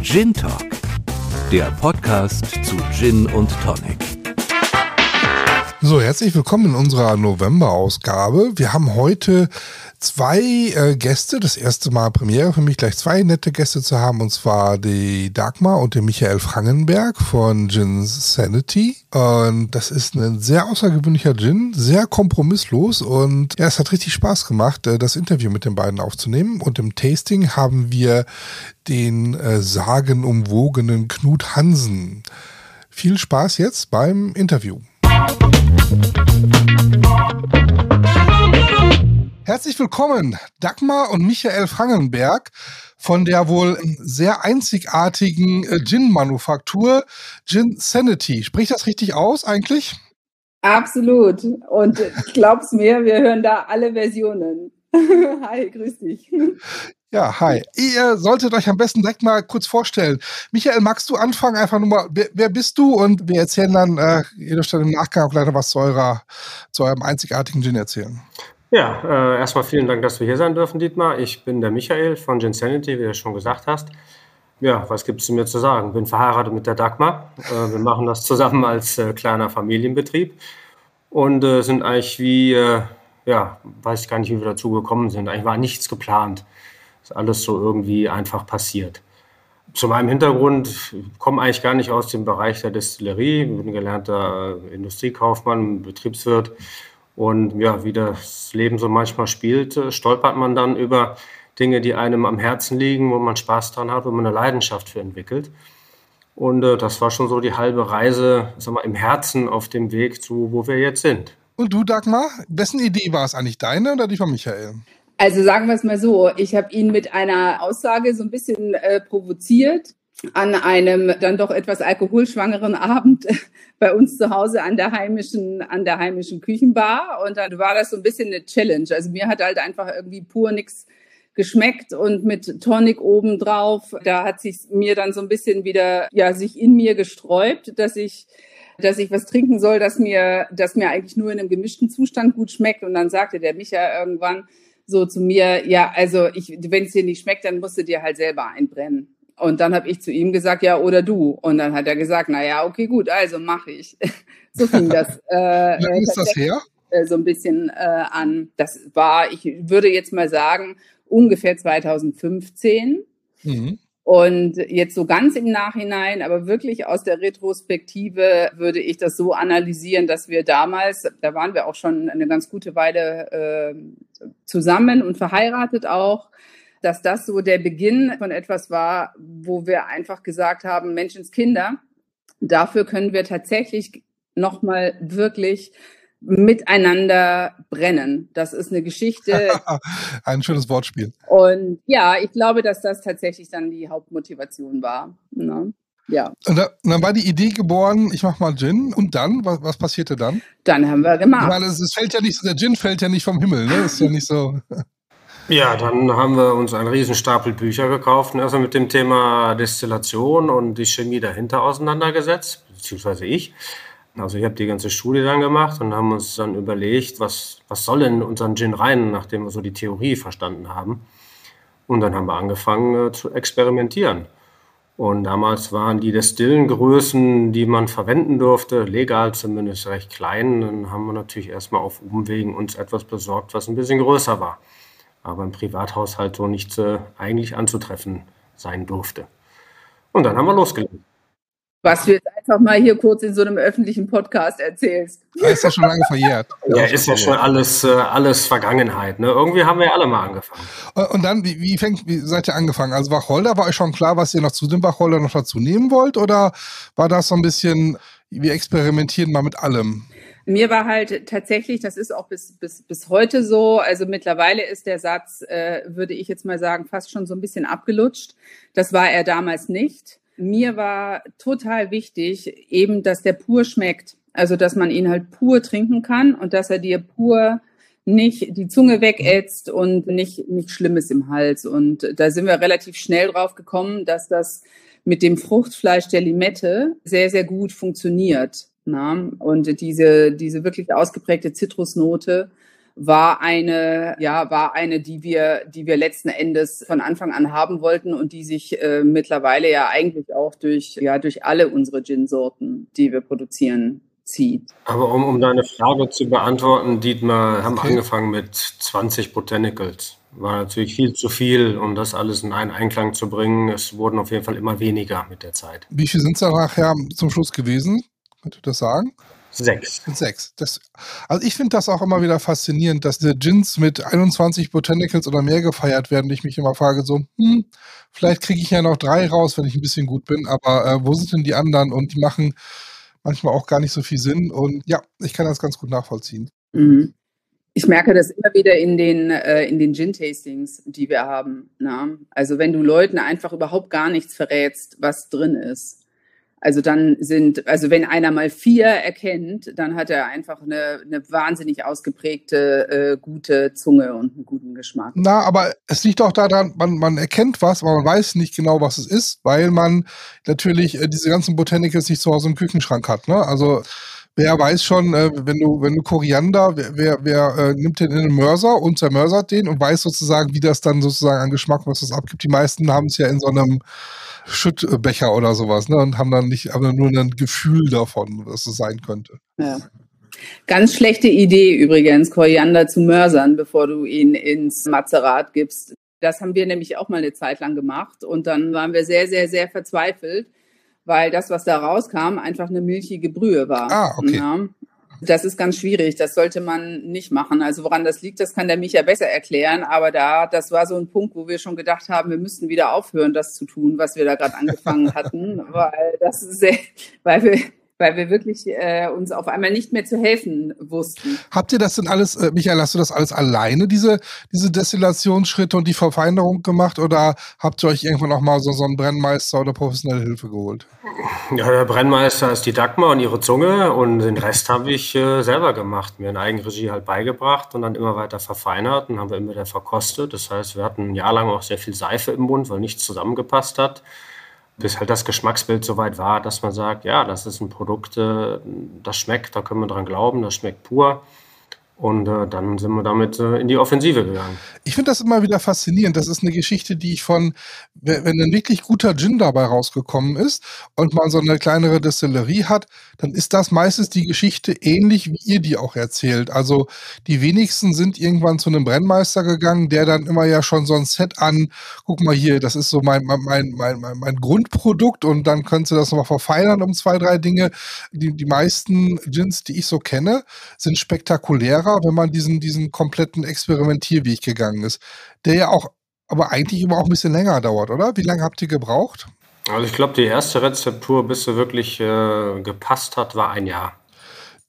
Gin Talk, der Podcast zu Gin und Tonic. So, herzlich willkommen in unserer November-Ausgabe. Wir haben heute zwei äh, Gäste. Das erste Mal Premiere für mich, gleich zwei nette Gäste zu haben. Und zwar die Dagmar und den Michael Frangenberg von Gin Sanity. Und das ist ein sehr außergewöhnlicher Gin, sehr kompromisslos. Und ja, es hat richtig Spaß gemacht, äh, das Interview mit den beiden aufzunehmen. Und im Tasting haben wir den äh, sagenumwogenen Knut Hansen. Viel Spaß jetzt beim Interview. Herzlich willkommen, Dagmar und Michael Frangenberg von der wohl sehr einzigartigen äh, Gin-Manufaktur Gin Sanity. Spricht das richtig aus eigentlich? Absolut. Und glaub's mir, wir hören da alle Versionen. Hi, grüß dich. Ja, hi. Ihr solltet euch am besten direkt mal kurz vorstellen. Michael, magst du anfangen? Einfach nur mal, wer, wer bist du? Und wir erzählen dann, äh, ihr dürft dann im Nachgang auch leider was zu, eurer, zu eurem einzigartigen Gin erzählen. Ja, äh, erstmal vielen Dank, dass wir hier sein dürfen, Dietmar. Ich bin der Michael von Gensanity, wie du schon gesagt hast. Ja, was gibt es mir zu sagen? Bin verheiratet mit der Dagmar. Äh, wir machen das zusammen als äh, kleiner Familienbetrieb und äh, sind eigentlich wie, äh, ja, weiß ich gar nicht, wie wir dazu gekommen sind. Eigentlich war nichts geplant. Ist alles so irgendwie einfach passiert. Zu meinem Hintergrund, komme eigentlich gar nicht aus dem Bereich der Destillerie. Ich bin gelernter äh, Industriekaufmann, Betriebswirt und ja, wie das Leben so manchmal spielt, äh, stolpert man dann über Dinge, die einem am Herzen liegen, wo man Spaß dran hat, wo man eine Leidenschaft für entwickelt. Und äh, das war schon so die halbe Reise, sag mal, im Herzen auf dem Weg zu, wo wir jetzt sind. Und du, Dagmar, wessen Idee war es eigentlich deine oder die von Michael? Also sagen wir es mal so, ich habe ihn mit einer Aussage so ein bisschen äh, provoziert an einem dann doch etwas alkoholschwangeren Abend bei uns zu Hause an der heimischen, an der heimischen Küchenbar. Und dann war das so ein bisschen eine Challenge. Also mir hat halt einfach irgendwie pur nichts geschmeckt und mit Tonic obendrauf. Da hat sich mir dann so ein bisschen wieder, ja, sich in mir gesträubt, dass ich dass ich was trinken soll, das mir, das mir eigentlich nur in einem gemischten Zustand gut schmeckt. Und dann sagte der Micha irgendwann so zu mir, ja, also ich, wenn es dir nicht schmeckt, dann musst du dir halt selber einbrennen. Und dann habe ich zu ihm gesagt, ja, oder du. Und dann hat er gesagt, na ja, okay, gut, also mache ich. so fing das. Äh, Wie ist das her? Äh, so ein bisschen äh, an. Das war, ich würde jetzt mal sagen, ungefähr 2015. Mhm. Und jetzt so ganz im Nachhinein, aber wirklich aus der Retrospektive würde ich das so analysieren, dass wir damals, da waren wir auch schon eine ganz gute Weile äh, zusammen und verheiratet auch, dass das so der Beginn von etwas war, wo wir einfach gesagt haben, Menschenskinder, dafür können wir tatsächlich nochmal wirklich miteinander brennen. Das ist eine Geschichte. Ein schönes Wortspiel. Und ja, ich glaube, dass das tatsächlich dann die Hauptmotivation war. Ne? Ja. Und, da, und, dann war die Idee geboren, ich mach mal Gin. Und dann, was, was passierte dann? Dann haben wir gemacht. Weil es, es fällt ja nicht, der Gin fällt ja nicht vom Himmel, ne? Das ist ja nicht so. Ja, dann haben wir uns einen riesen Stapel Bücher gekauft und erstmal mit dem Thema Destillation und die Chemie dahinter auseinandergesetzt, beziehungsweise ich. Also ich habe die ganze Studie dann gemacht und haben uns dann überlegt, was, was soll in unseren Gin rein, nachdem wir so die Theorie verstanden haben. Und dann haben wir angefangen äh, zu experimentieren. Und damals waren die Destillengrößen, die man verwenden durfte, legal zumindest recht klein. Dann haben wir natürlich erstmal auf Umwegen uns etwas besorgt, was ein bisschen größer war aber im Privathaushalt so nicht äh, eigentlich anzutreffen sein durfte. Und dann haben wir losgelegt. Was du jetzt einfach mal hier kurz in so einem öffentlichen Podcast erzählst. Ja, ist ja schon lange verjährt. Ja, ist ja schon alles, äh, alles Vergangenheit. Ne? Irgendwie haben wir ja alle mal angefangen. Und dann, wie, wie, fängt, wie seid ihr angefangen? Also Wacholder, war euch schon klar, was ihr noch zu dem Wacholder noch dazu nehmen wollt? Oder war das so ein bisschen, wir experimentieren mal mit allem? Mir war halt tatsächlich, das ist auch bis, bis, bis heute so, also mittlerweile ist der Satz, äh, würde ich jetzt mal sagen, fast schon so ein bisschen abgelutscht. Das war er damals nicht. Mir war total wichtig, eben, dass der pur schmeckt. Also, dass man ihn halt pur trinken kann und dass er dir pur nicht die Zunge wegätzt und nicht, nicht Schlimmes im Hals. Und da sind wir relativ schnell drauf gekommen, dass das mit dem Fruchtfleisch der Limette sehr, sehr gut funktioniert. Na? Und diese, diese wirklich ausgeprägte Zitrusnote war eine, ja, war eine, die wir, die wir letzten Endes von Anfang an haben wollten und die sich äh, mittlerweile ja eigentlich auch durch, ja, durch alle unsere Gin-Sorten, die wir produzieren, zieht. Aber um, um deine Frage zu beantworten, Dietmar, haben okay. angefangen mit 20 Botanicals. War natürlich viel zu viel, um das alles in einen Einklang zu bringen. Es wurden auf jeden Fall immer weniger mit der Zeit. Wie viel sind es dann nachher zum Schluss gewesen? Könnt ihr das sagen? Sechs. Sechs. Das, also ich finde das auch immer wieder faszinierend, dass die Gins mit 21 Botanicals oder mehr gefeiert werden. Ich mich immer frage so, hm, vielleicht kriege ich ja noch drei raus, wenn ich ein bisschen gut bin, aber äh, wo sind denn die anderen? Und die machen manchmal auch gar nicht so viel Sinn. Und ja, ich kann das ganz gut nachvollziehen. Mhm. Ich merke das immer wieder in den, äh, in den Gin-Tastings, die wir haben. Na? Ne? Also wenn du Leuten einfach überhaupt gar nichts verrätst, was drin ist, also dann sind, also wenn einer mal vier erkennt, dann hat er einfach eine, eine wahnsinnig ausgeprägte, äh, gute Zunge und einen guten Geschmack. Na, aber es liegt auch daran, man, man erkennt was, aber man weiß nicht genau, was es ist, weil man natürlich äh, diese ganzen Botanicals nicht zu Hause im Küchenschrank hat. Ne? Also wer weiß schon, äh, wenn du, wenn du Koriander, wer, wer, wer äh, nimmt den in den Mörser und zermörsert den und weiß sozusagen, wie das dann sozusagen an Geschmack, was das abgibt. Die meisten haben es ja in so einem Schüttbecher oder sowas, ne? Und haben dann nicht, aber nur ein Gefühl davon, was es sein könnte. Ja. Ganz schlechte Idee übrigens, Koriander zu mörsern, bevor du ihn ins Mazerat gibst. Das haben wir nämlich auch mal eine Zeit lang gemacht und dann waren wir sehr, sehr, sehr verzweifelt, weil das, was da rauskam, einfach eine milchige Brühe war. Ah, okay. Ja. Das ist ganz schwierig. Das sollte man nicht machen. Also woran das liegt, das kann der Micha besser erklären. Aber da, das war so ein Punkt, wo wir schon gedacht haben, wir müssten wieder aufhören, das zu tun, was wir da gerade angefangen hatten, weil das ist sehr, weil wir weil wir wirklich äh, uns auf einmal nicht mehr zu helfen wussten. Habt ihr das denn alles, äh, Michael, hast du das alles alleine, diese, diese Destillationsschritte und die Verfeinerung gemacht oder habt ihr euch irgendwann auch mal so, so einen Brennmeister oder professionelle Hilfe geholt? Ja, der Brennmeister ist die Dagmar und ihre Zunge und den Rest habe ich äh, selber gemacht, mir in Eigenregie halt beigebracht und dann immer weiter verfeinert und haben wir immer wieder verkostet. Das heißt, wir hatten ein Jahr lang auch sehr viel Seife im Mund, weil nichts zusammengepasst hat bis halt das Geschmacksbild so weit war, dass man sagt, ja, das ist ein Produkt, äh, das schmeckt, da können wir dran glauben, das schmeckt pur. Und äh, dann sind wir damit äh, in die Offensive gegangen. Ich finde das immer wieder faszinierend. Das ist eine Geschichte, die ich von, wenn ein wirklich guter Gin dabei rausgekommen ist und man so eine kleinere Destillerie hat, dann ist das meistens die Geschichte ähnlich, wie ihr die auch erzählt. Also die wenigsten sind irgendwann zu einem Brennmeister gegangen, der dann immer ja schon so ein Set an, guck mal hier, das ist so mein, mein, mein, mein, mein Grundprodukt und dann könntest du das nochmal verfeinern um zwei, drei Dinge. Die, die meisten Gins, die ich so kenne, sind spektakulärer war, wenn man diesen, diesen kompletten Experimentierweg gegangen ist, der ja auch, aber eigentlich immer auch ein bisschen länger dauert, oder? Wie lange habt ihr gebraucht? Also ich glaube, die erste Rezeptur, bis sie wirklich äh, gepasst hat, war ein Jahr.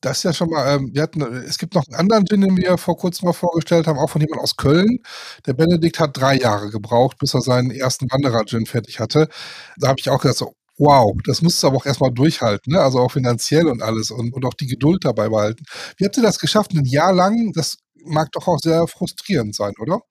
Das ist ja schon mal, ähm, wir hatten, es gibt noch einen anderen Gin, den wir vor kurzem mal vorgestellt haben, auch von jemand aus Köln. Der Benedikt hat drei Jahre gebraucht, bis er seinen ersten Wanderer-Gin fertig hatte. Da habe ich auch gedacht, so, Wow, das musst du aber auch erstmal durchhalten, ne? also auch finanziell und alles und, und auch die Geduld dabei behalten. Wie habt ihr das geschafft, ein Jahr lang? Das mag doch auch sehr frustrierend sein, oder?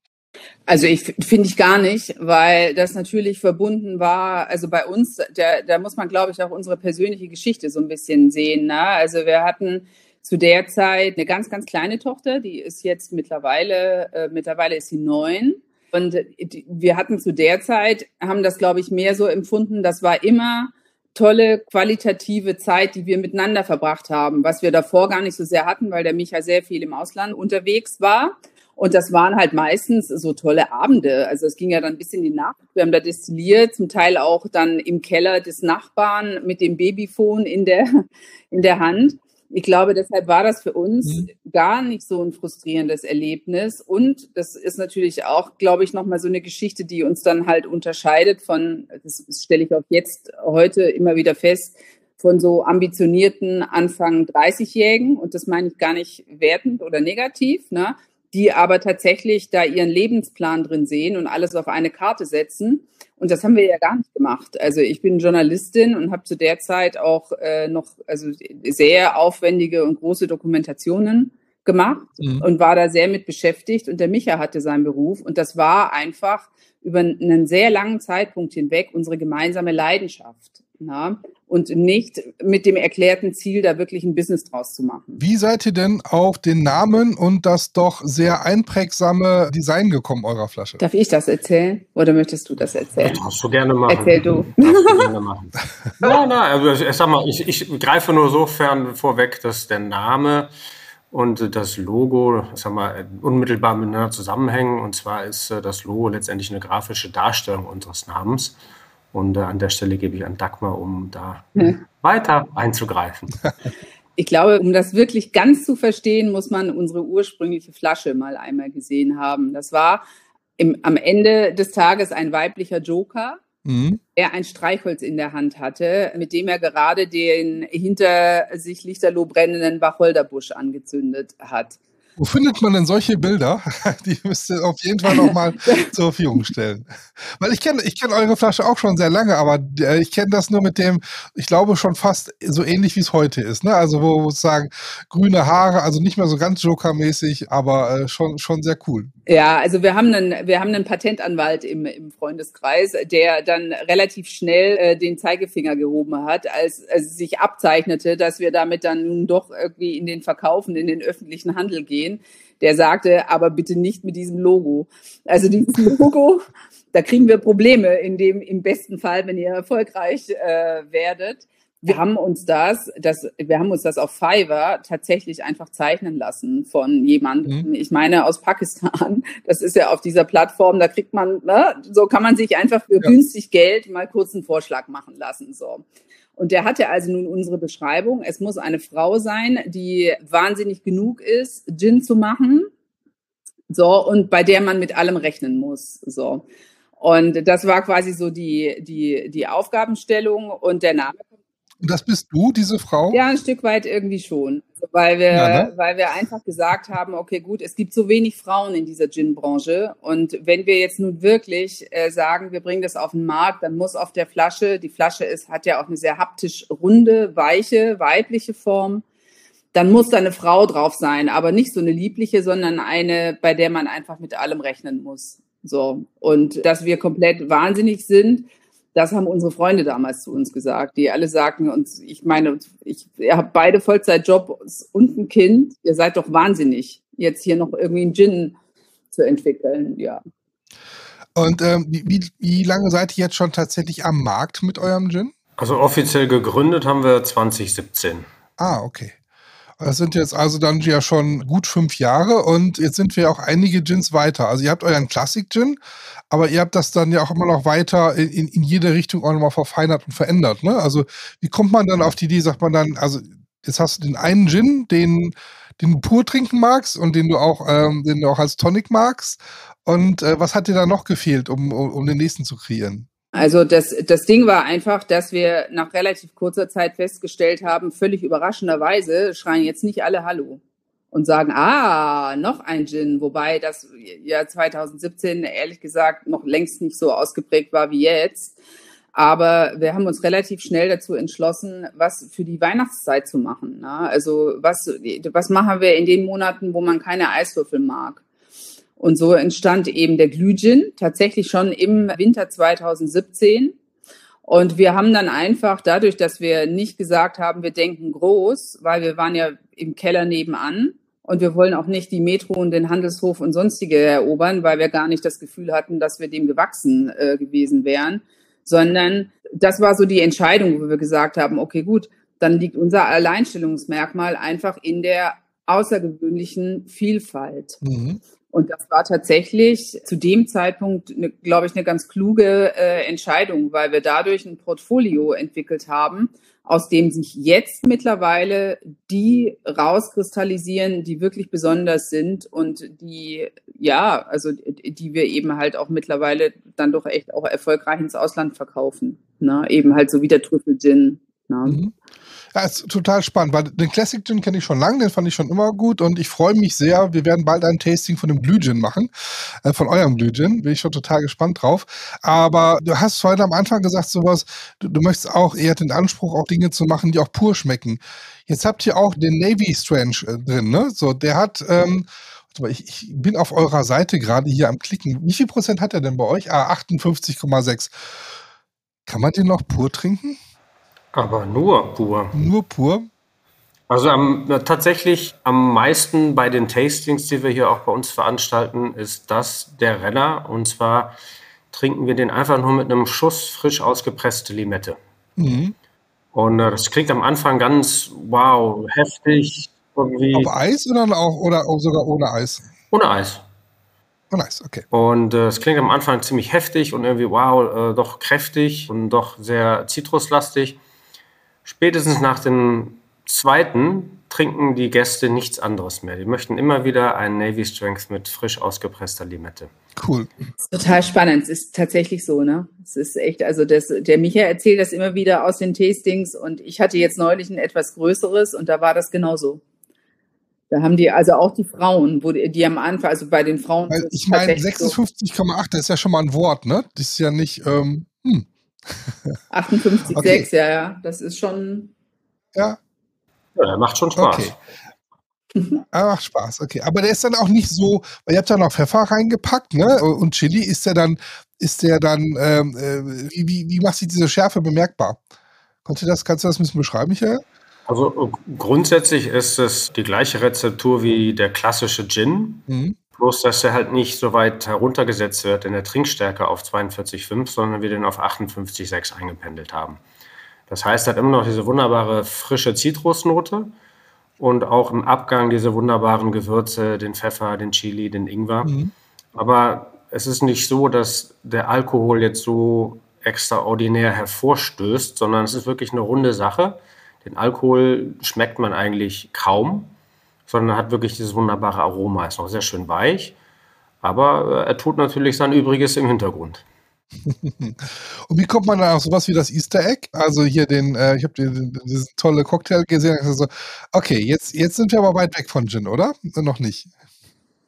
Also ich finde ich gar nicht, weil das natürlich verbunden war, also bei uns, da, da muss man, glaube ich, auch unsere persönliche Geschichte so ein bisschen sehen. Ne? Also wir hatten zu der Zeit eine ganz, ganz kleine Tochter, die ist jetzt mittlerweile, äh, mittlerweile ist sie neun. Und wir hatten zu der Zeit, haben das, glaube ich, mehr so empfunden, das war immer tolle qualitative Zeit, die wir miteinander verbracht haben, was wir davor gar nicht so sehr hatten, weil der Micha sehr viel im Ausland unterwegs war. Und das waren halt meistens so tolle Abende. Also es ging ja dann bis in die Nacht. Wir haben da destilliert, zum Teil auch dann im Keller des Nachbarn mit dem Babyphone in der, in der Hand ich glaube, deshalb war das für uns mhm. gar nicht so ein frustrierendes Erlebnis. Und das ist natürlich auch, glaube ich, nochmal so eine Geschichte, die uns dann halt unterscheidet von, das stelle ich auch jetzt heute immer wieder fest, von so ambitionierten Anfang 30-Jährigen. Und das meine ich gar nicht wertend oder negativ, ne? Die aber tatsächlich da ihren Lebensplan drin sehen und alles auf eine Karte setzen und das haben wir ja gar nicht gemacht. Also ich bin Journalistin und habe zu der Zeit auch äh, noch also sehr aufwendige und große Dokumentationen gemacht mhm. und war da sehr mit beschäftigt. Und der Micha hatte seinen Beruf. Und das war einfach über einen sehr langen Zeitpunkt hinweg unsere gemeinsame Leidenschaft. Na? Und nicht mit dem erklärten Ziel, da wirklich ein Business draus zu machen. Wie seid ihr denn auf den Namen und das doch sehr einprägsame Design gekommen eurer Flasche? Darf ich das erzählen oder möchtest du das erzählen? Das darfst du gerne machen. Erzähl du. Nein, nein, also ich sag mal, ich, ich greife nur sofern vorweg, dass der Name und das Logo, sag mal, unmittelbar miteinander zusammenhängen. Und zwar ist äh, das Logo letztendlich eine grafische Darstellung unseres Namens. Und äh, an der Stelle gebe ich an Dagmar, um da ja. weiter einzugreifen. Ich glaube, um das wirklich ganz zu verstehen, muss man unsere ursprüngliche Flasche mal einmal gesehen haben. Das war im, am Ende des Tages ein weiblicher Joker, mhm. der ein Streichholz in der Hand hatte, mit dem er gerade den hinter sich lichterloh brennenden Wacholderbusch angezündet hat. Wo findet man denn solche Bilder? Die müsst ihr auf jeden Fall nochmal zur Verfügung stellen. Weil ich kenne ich kenn eure Flasche auch schon sehr lange, aber äh, ich kenne das nur mit dem, ich glaube schon fast so ähnlich wie es heute ist. Ne? Also wo sozusagen grüne Haare, also nicht mehr so ganz Joker-mäßig, aber äh, schon, schon sehr cool. Ja, also wir haben einen, wir haben einen Patentanwalt im, im Freundeskreis, der dann relativ schnell äh, den Zeigefinger gehoben hat, als, als es sich abzeichnete, dass wir damit dann nun doch irgendwie in den Verkauf und in den öffentlichen Handel gehen. Der sagte, aber bitte nicht mit diesem Logo. Also dieses Logo, da kriegen wir Probleme in dem, im besten Fall, wenn ihr erfolgreich äh, werdet wir haben uns das, das, wir haben uns das auf Fiverr tatsächlich einfach zeichnen lassen von jemandem. Mhm. Ich meine aus Pakistan. Das ist ja auf dieser Plattform, da kriegt man, ne, so kann man sich einfach für ja. günstig Geld mal kurz einen Vorschlag machen lassen. So. Und der hatte also nun unsere Beschreibung. Es muss eine Frau sein, die wahnsinnig genug ist, Gin zu machen. So, und bei der man mit allem rechnen muss. So. Und das war quasi so die, die, die Aufgabenstellung und der Name und das bist du, diese Frau? Ja, ein Stück weit irgendwie schon. Weil, wir, ja, ne? weil wir einfach gesagt haben, okay, gut, es gibt so wenig Frauen in dieser Gin-Branche. Und wenn wir jetzt nun wirklich äh, sagen, wir bringen das auf den Markt, dann muss auf der Flasche, die Flasche ist, hat ja auch eine sehr haptisch runde, weiche, weibliche Form. Dann muss da eine Frau drauf sein, aber nicht so eine liebliche, sondern eine, bei der man einfach mit allem rechnen muss. So. Und dass wir komplett wahnsinnig sind, das haben unsere Freunde damals zu uns gesagt, die alle sagten uns, ich meine, ich, ihr habt beide Vollzeitjobs und ein Kind, ihr seid doch wahnsinnig, jetzt hier noch irgendwie einen Gin zu entwickeln, ja. Und ähm, wie, wie lange seid ihr jetzt schon tatsächlich am Markt mit eurem Gin? Also offiziell gegründet haben wir 2017. Ah, okay. Das sind jetzt also dann ja schon gut fünf Jahre und jetzt sind wir auch einige Gins weiter. Also ihr habt euren Classic-Gin, aber ihr habt das dann ja auch immer noch weiter in, in jede Richtung auch nochmal verfeinert und verändert. Ne? Also wie kommt man dann auf die Idee, sagt man dann, also jetzt hast du den einen Gin, den, den du pur trinken magst und den du auch, ähm, den du auch als Tonic magst. Und äh, was hat dir da noch gefehlt, um, um, um den nächsten zu kreieren? Also das, das Ding war einfach, dass wir nach relativ kurzer Zeit festgestellt haben, völlig überraschenderweise schreien jetzt nicht alle Hallo und sagen, ah, noch ein Gin, wobei das ja 2017 ehrlich gesagt noch längst nicht so ausgeprägt war wie jetzt. Aber wir haben uns relativ schnell dazu entschlossen, was für die Weihnachtszeit zu machen. Ne? Also was, was machen wir in den Monaten, wo man keine Eiswürfel mag? Und so entstand eben der Glühgin tatsächlich schon im Winter 2017. Und wir haben dann einfach dadurch, dass wir nicht gesagt haben, wir denken groß, weil wir waren ja im Keller nebenan und wir wollen auch nicht die Metro und den Handelshof und sonstige erobern, weil wir gar nicht das Gefühl hatten, dass wir dem gewachsen äh, gewesen wären, sondern das war so die Entscheidung, wo wir gesagt haben, okay, gut, dann liegt unser Alleinstellungsmerkmal einfach in der außergewöhnlichen Vielfalt. Mhm. Und das war tatsächlich zu dem Zeitpunkt, ne, glaube ich, eine ganz kluge äh, Entscheidung, weil wir dadurch ein Portfolio entwickelt haben, aus dem sich jetzt mittlerweile die rauskristallisieren, die wirklich besonders sind und die, ja, also die wir eben halt auch mittlerweile dann doch echt auch erfolgreich ins Ausland verkaufen. Ne? Eben halt so wie der Trüffel Gin. Ne? Mhm. Ja, ist total spannend, weil den Classic Gin kenne ich schon lange, den fand ich schon immer gut und ich freue mich sehr. Wir werden bald ein Tasting von dem Glüh Gin machen, äh, von eurem Glüh Gin. Bin ich schon total gespannt drauf. Aber du hast heute am Anfang gesagt, sowas, du, du möchtest auch eher den Anspruch, auch Dinge zu machen, die auch pur schmecken. Jetzt habt ihr auch den Navy Strange äh, drin, ne? So, der hat, ähm, ich, ich bin auf eurer Seite gerade hier am Klicken. Wie viel Prozent hat er denn bei euch? Ah, 58,6. Kann man den noch pur trinken? Aber nur pur. Nur pur? Also am, tatsächlich am meisten bei den Tastings, die wir hier auch bei uns veranstalten, ist das der Renner. Und zwar trinken wir den einfach nur mit einem Schuss frisch ausgepresste Limette. Mhm. Und äh, das klingt am Anfang ganz wow, heftig. Irgendwie. Auf Eis oder auch oder auch sogar ohne Eis? Ohne Eis. Ohne Eis, okay. Und äh, es klingt am Anfang ziemlich heftig und irgendwie wow, äh, doch kräftig und doch sehr zitruslastig. Spätestens nach dem zweiten trinken die Gäste nichts anderes mehr. Die möchten immer wieder einen Navy Strength mit frisch ausgepresster Limette. Cool. total spannend. Es ist tatsächlich so, ne? Es ist echt, also das, der Micha erzählt das immer wieder aus den Tastings und ich hatte jetzt neulich ein etwas größeres und da war das genauso. Da haben die also auch die Frauen, wo die, die am Anfang, also bei den Frauen. Weil ich meine, 56,8, das ist ja schon mal ein Wort, ne? Das ist ja nicht, ähm, hm. 58,6, okay. ja, ja. Das ist schon. Ja. Ja, der macht schon Spaß. Okay. Ah, macht Spaß, okay. Aber der ist dann auch nicht so, weil ihr habt da noch Pfeffer reingepackt, ne? Und Chili, ist der dann, ist der dann, ähm, äh, wie, wie macht sich diese Schärfe bemerkbar? Konnte das, kannst du das ein bisschen beschreiben, Michael? Also grundsätzlich ist es die gleiche Rezeptur wie der klassische Gin. Mhm. Bloß, dass er halt nicht so weit heruntergesetzt wird in der Trinkstärke auf 42,5, sondern wir den auf 58,6 eingependelt haben. Das heißt, er hat immer noch diese wunderbare frische Zitrusnote und auch im Abgang diese wunderbaren Gewürze, den Pfeffer, den Chili, den Ingwer. Mhm. Aber es ist nicht so, dass der Alkohol jetzt so extraordinär hervorstößt, sondern es ist wirklich eine runde Sache. Den Alkohol schmeckt man eigentlich kaum, sondern hat wirklich dieses wunderbare Aroma. Ist noch sehr schön weich, aber äh, er tut natürlich sein Übriges im Hintergrund. Und wie kommt man dann auf sowas wie das Easter Egg? Also hier den, äh, ich habe diesen tolle Cocktail gesehen. Also, okay, jetzt, jetzt sind wir aber weit weg von Gin, oder? Noch nicht.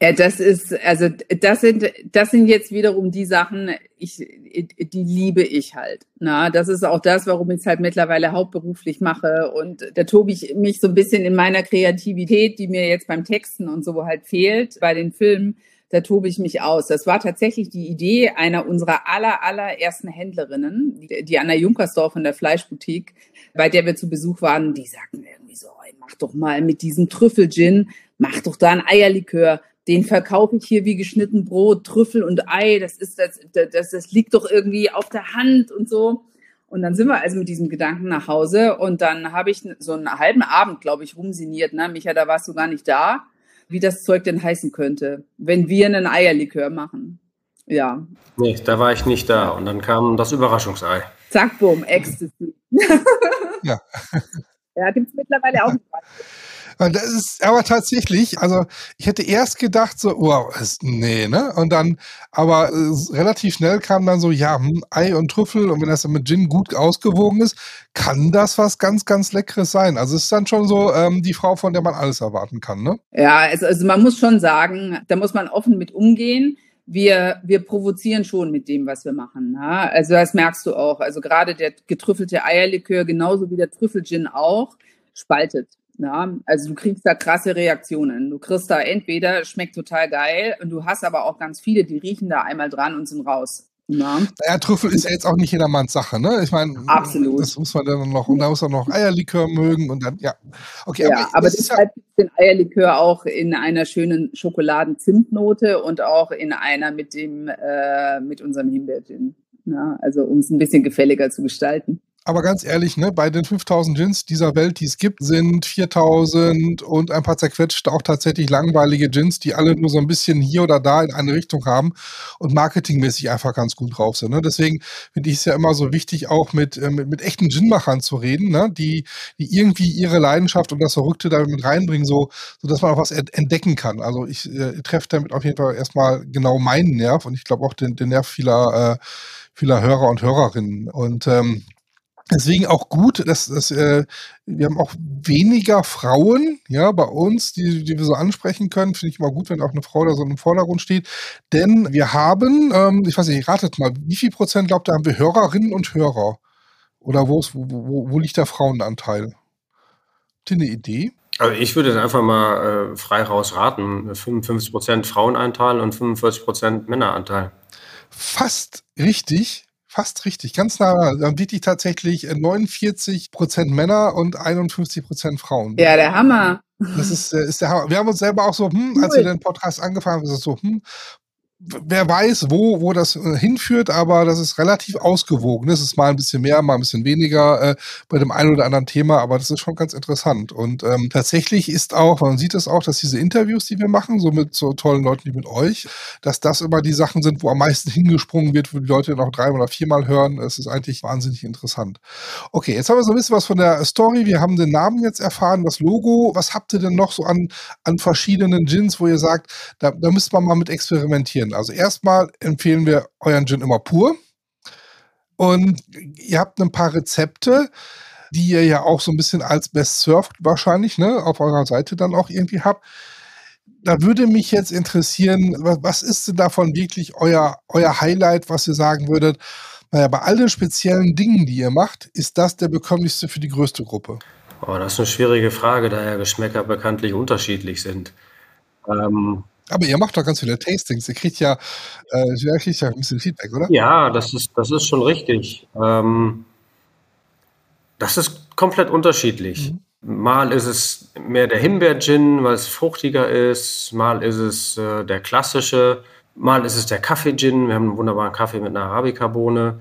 Ja, das ist, also das sind, das sind jetzt wiederum die Sachen, ich, die liebe ich halt. Na, das ist auch das, warum ich es halt mittlerweile hauptberuflich mache. Und da tobe ich mich so ein bisschen in meiner Kreativität, die mir jetzt beim Texten und so halt fehlt, bei den Filmen, da tobe ich mich aus. Das war tatsächlich die Idee einer unserer aller, allerersten Händlerinnen, die, die Anna Junkersdorf in der Fleischboutique, bei der wir zu Besuch waren, die sagten irgendwie so, mach doch mal mit diesem Trüffel-Gin, mach doch da ein Eierlikör, den verkaufe ich hier wie geschnitten Brot, Trüffel und Ei, das ist das, das, das liegt doch irgendwie auf der Hand und so. Und dann sind wir also mit diesem Gedanken nach Hause und dann habe ich so einen halben Abend, glaube ich, rumsiniert. Ne? Micha, da warst du gar nicht da, wie das Zeug denn heißen könnte, wenn wir einen Eierlikör machen. Ja. Nee, da war ich nicht da. Und dann kam das Überraschungsei. Zack, boom, Ecstasy. ja. ja, gibt es mittlerweile auch. Das ist aber tatsächlich, also ich hätte erst gedacht so, wow, ist, nee, ne? Und dann, aber äh, relativ schnell kam dann so, ja, hm, Ei und Trüffel und wenn das dann mit Gin gut ausgewogen ist, kann das was ganz, ganz Leckeres sein. Also es ist dann schon so ähm, die Frau, von der man alles erwarten kann, ne? Ja, also, also man muss schon sagen, da muss man offen mit umgehen wir, wir provozieren schon mit dem, was wir machen. Ja? Also das merkst du auch. Also gerade der getrüffelte Eierlikör, genauso wie der Trüffelgin auch, spaltet. Ja, also du kriegst da krasse Reaktionen. Du kriegst da entweder schmeckt total geil und du hast aber auch ganz viele, die riechen da einmal dran und sind raus. Ja. Naja, Trüffel ist ja jetzt auch nicht jedermanns Sache, ne? Ich meine, absolut. Das muss man dann noch, und da muss man noch Eierlikör mögen und dann, ja. Okay, ja, aber, aber deshalb ja den Eierlikör auch in einer schönen Schokoladen-Zimtnote und auch in einer mit dem, äh, mit unserem Himbeergin. Ja, also um es ein bisschen gefälliger zu gestalten. Aber ganz ehrlich, ne, bei den 5000 Gins dieser Welt, die es gibt, sind 4000 und ein paar zerquetschte auch tatsächlich langweilige Gins, die alle nur so ein bisschen hier oder da in eine Richtung haben und marketingmäßig einfach ganz gut drauf sind. Ne? Deswegen finde ich es ja immer so wichtig, auch mit, äh, mit, mit echten Ginmachern zu reden, ne? die, die irgendwie ihre Leidenschaft und das Verrückte damit mit reinbringen, so, so dass man auch was entdecken kann. Also ich äh, treffe damit auf jeden Fall erstmal genau meinen Nerv und ich glaube auch den, den Nerv vieler, äh, vieler Hörer und Hörerinnen. Und ähm, Deswegen auch gut, dass, dass äh, wir haben auch weniger Frauen, ja, bei uns, die, die wir so ansprechen können. Finde ich immer gut, wenn auch eine Frau da so im Vordergrund steht. Denn wir haben, ähm, ich weiß nicht, ratet mal, wie viel Prozent glaubt ihr, haben wir Hörerinnen und Hörer? Oder wo, ist, wo, wo, wo liegt der Frauenanteil? Habt ihr eine Idee? Also ich würde einfach mal äh, frei raus raten. 55% Frauenanteil und 45% Männeranteil. Fast richtig. Fast richtig, ganz nah. Dann biete ich tatsächlich 49 Prozent Männer und 51 Prozent Frauen. Ja, der Hammer. Das ist, äh, ist der Hammer. Wir haben uns selber auch so, hm, als wir den Podcast angefangen haben, ist es so, hm, wer weiß, wo, wo das äh, hinführt, aber das ist relativ ausgewogen. Es ist mal ein bisschen mehr, mal ein bisschen weniger äh, bei dem einen oder anderen Thema, aber das ist schon ganz interessant. Und ähm, tatsächlich ist auch, man sieht es auch, dass diese Interviews, die wir machen, so mit so tollen Leuten wie mit euch, dass das immer die Sachen sind, wo am meisten hingesprungen wird, wo die Leute noch drei oder viermal hören. Es ist eigentlich wahnsinnig interessant. Okay, jetzt haben wir so ein bisschen was von der Story. Wir haben den Namen jetzt erfahren, das Logo. Was habt ihr denn noch so an, an verschiedenen Gins, wo ihr sagt, da, da müsste man mal mit experimentieren? Also erstmal empfehlen wir euren Gin immer pur. Und ihr habt ein paar Rezepte, die ihr ja auch so ein bisschen als Best Served wahrscheinlich, ne, auf eurer Seite dann auch irgendwie habt. Da würde mich jetzt interessieren, was ist denn davon wirklich euer, euer Highlight, was ihr sagen würdet? Naja, bei all den speziellen Dingen, die ihr macht, ist das der bekömmlichste für die größte Gruppe? Oh, das ist eine schwierige Frage, da ja Geschmäcker bekanntlich unterschiedlich sind. Ähm, aber ihr macht doch ganz viele Tastings. Ihr kriegt ja, äh, ihr kriegt ja ein bisschen Feedback, oder? Ja, das ist, das ist schon richtig. Ähm, das ist komplett unterschiedlich. Mhm. Mal ist es mehr der Himbeer-Gin, weil es fruchtiger ist. Mal ist es äh, der klassische. Mal ist es der Kaffee-Gin. Wir haben einen wunderbaren Kaffee mit einer Arabica-Bohne.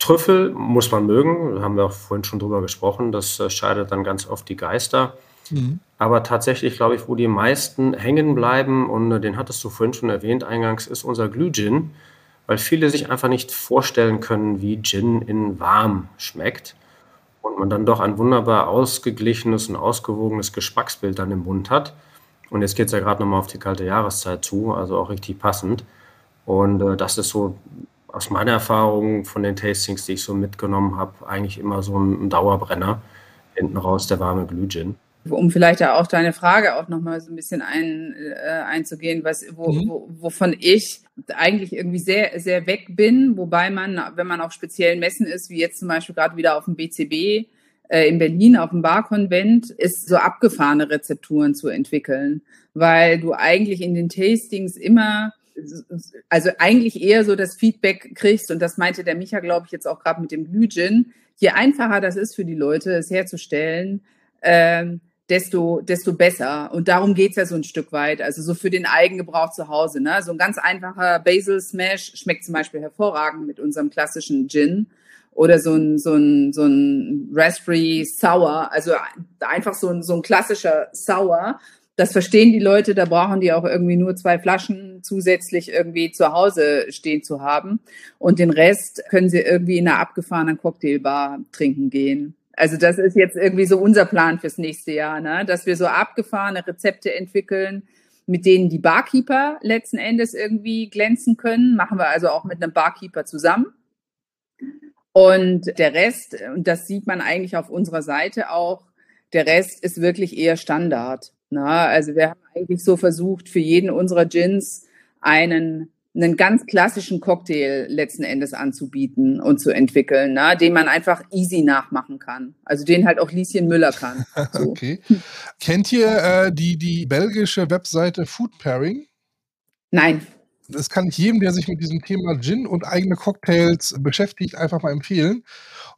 Trüffel muss man mögen. Da haben wir auch vorhin schon drüber gesprochen. Das äh, scheidet dann ganz oft die Geister. Mhm. Aber tatsächlich, glaube ich, wo die meisten hängen bleiben, und äh, den hattest du vorhin schon erwähnt eingangs, ist unser Glühgin, weil viele sich einfach nicht vorstellen können, wie Gin in warm schmeckt. Und man dann doch ein wunderbar ausgeglichenes und ausgewogenes Geschmacksbild dann im Mund hat. Und jetzt geht es ja gerade nochmal auf die kalte Jahreszeit zu, also auch richtig passend. Und äh, das ist so aus meiner Erfahrung von den Tastings, die ich so mitgenommen habe, eigentlich immer so ein, Dauerbrenner. Hinten raus der warme Glühgin um vielleicht auch deine Frage auch nochmal so ein bisschen ein, äh, einzugehen, was, wo, mhm. wo, wovon ich eigentlich irgendwie sehr, sehr weg bin, wobei man, wenn man auf speziellen Messen ist, wie jetzt zum Beispiel gerade wieder auf dem BCB äh, in Berlin auf dem Barkonvent, ist so abgefahrene Rezepturen zu entwickeln, weil du eigentlich in den Tastings immer also eigentlich eher so das Feedback kriegst, und das meinte der Micha, glaube ich, jetzt auch gerade mit dem Glühgin, je einfacher das ist für die Leute, es herzustellen, ähm, desto, desto besser. Und darum geht's ja so ein Stück weit. Also so für den Eigengebrauch zu Hause. Ne? So ein ganz einfacher Basil Smash schmeckt zum Beispiel hervorragend mit unserem klassischen Gin. Oder so ein, so ein, so ein Raspberry Sour. Also einfach so ein, so ein klassischer Sour. Das verstehen die Leute, da brauchen die auch irgendwie nur zwei Flaschen zusätzlich irgendwie zu Hause stehen zu haben. Und den Rest können sie irgendwie in einer abgefahrenen Cocktailbar trinken gehen. Also das ist jetzt irgendwie so unser Plan fürs nächste Jahr, ne? dass wir so abgefahrene Rezepte entwickeln, mit denen die Barkeeper letzten Endes irgendwie glänzen können. Machen wir also auch mit einem Barkeeper zusammen. Und der Rest, und das sieht man eigentlich auf unserer Seite auch, der Rest ist wirklich eher Standard. Ne? also wir haben eigentlich so versucht, für jeden unserer Gins einen einen ganz klassischen Cocktail letzten Endes anzubieten und zu entwickeln, ne, den man einfach easy nachmachen kann. Also den halt auch Lieschen Müller kann. So. okay. Kennt ihr äh, die, die belgische Webseite Food Pairing? Nein. Das kann ich jedem, der sich mit diesem Thema Gin und eigene Cocktails beschäftigt, einfach mal empfehlen.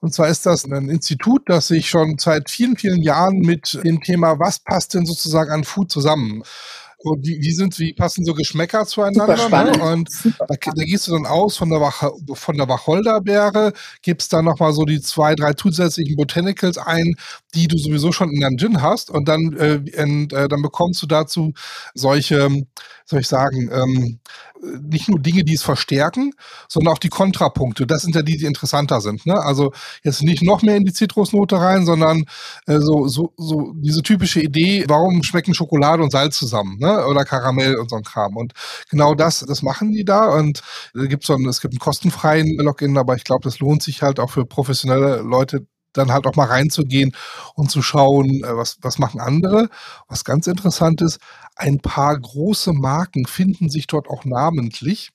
Und zwar ist das ein Institut, das sich schon seit vielen, vielen Jahren mit dem Thema, was passt denn sozusagen an Food zusammen und wie, wie, sind, wie passen so Geschmäcker zueinander? Ne? Und da, da, gehst du dann aus von der, Wach, von der Wacholderbeere, gibst dann nochmal so die zwei, drei zusätzlichen Botanicals ein, die du sowieso schon in deinem Gin hast. Und dann, äh, und, äh, dann bekommst du dazu solche, soll ich sagen, ähm, nicht nur Dinge, die es verstärken, sondern auch die Kontrapunkte. Das sind ja die, die interessanter sind. Ne? Also jetzt nicht noch mehr in die Zitrusnote rein, sondern äh, so, so, so diese typische Idee, warum schmecken Schokolade und Salz zusammen, ne? Oder Karamell und so ein Kram. Und genau das, das machen die da. Und äh, gibt's so ein, es gibt einen kostenfreien Login, aber ich glaube, das lohnt sich halt auch für professionelle Leute, dann halt auch mal reinzugehen und zu schauen, äh, was, was machen andere. Was ganz interessant ist, ein paar große Marken finden sich dort auch namentlich.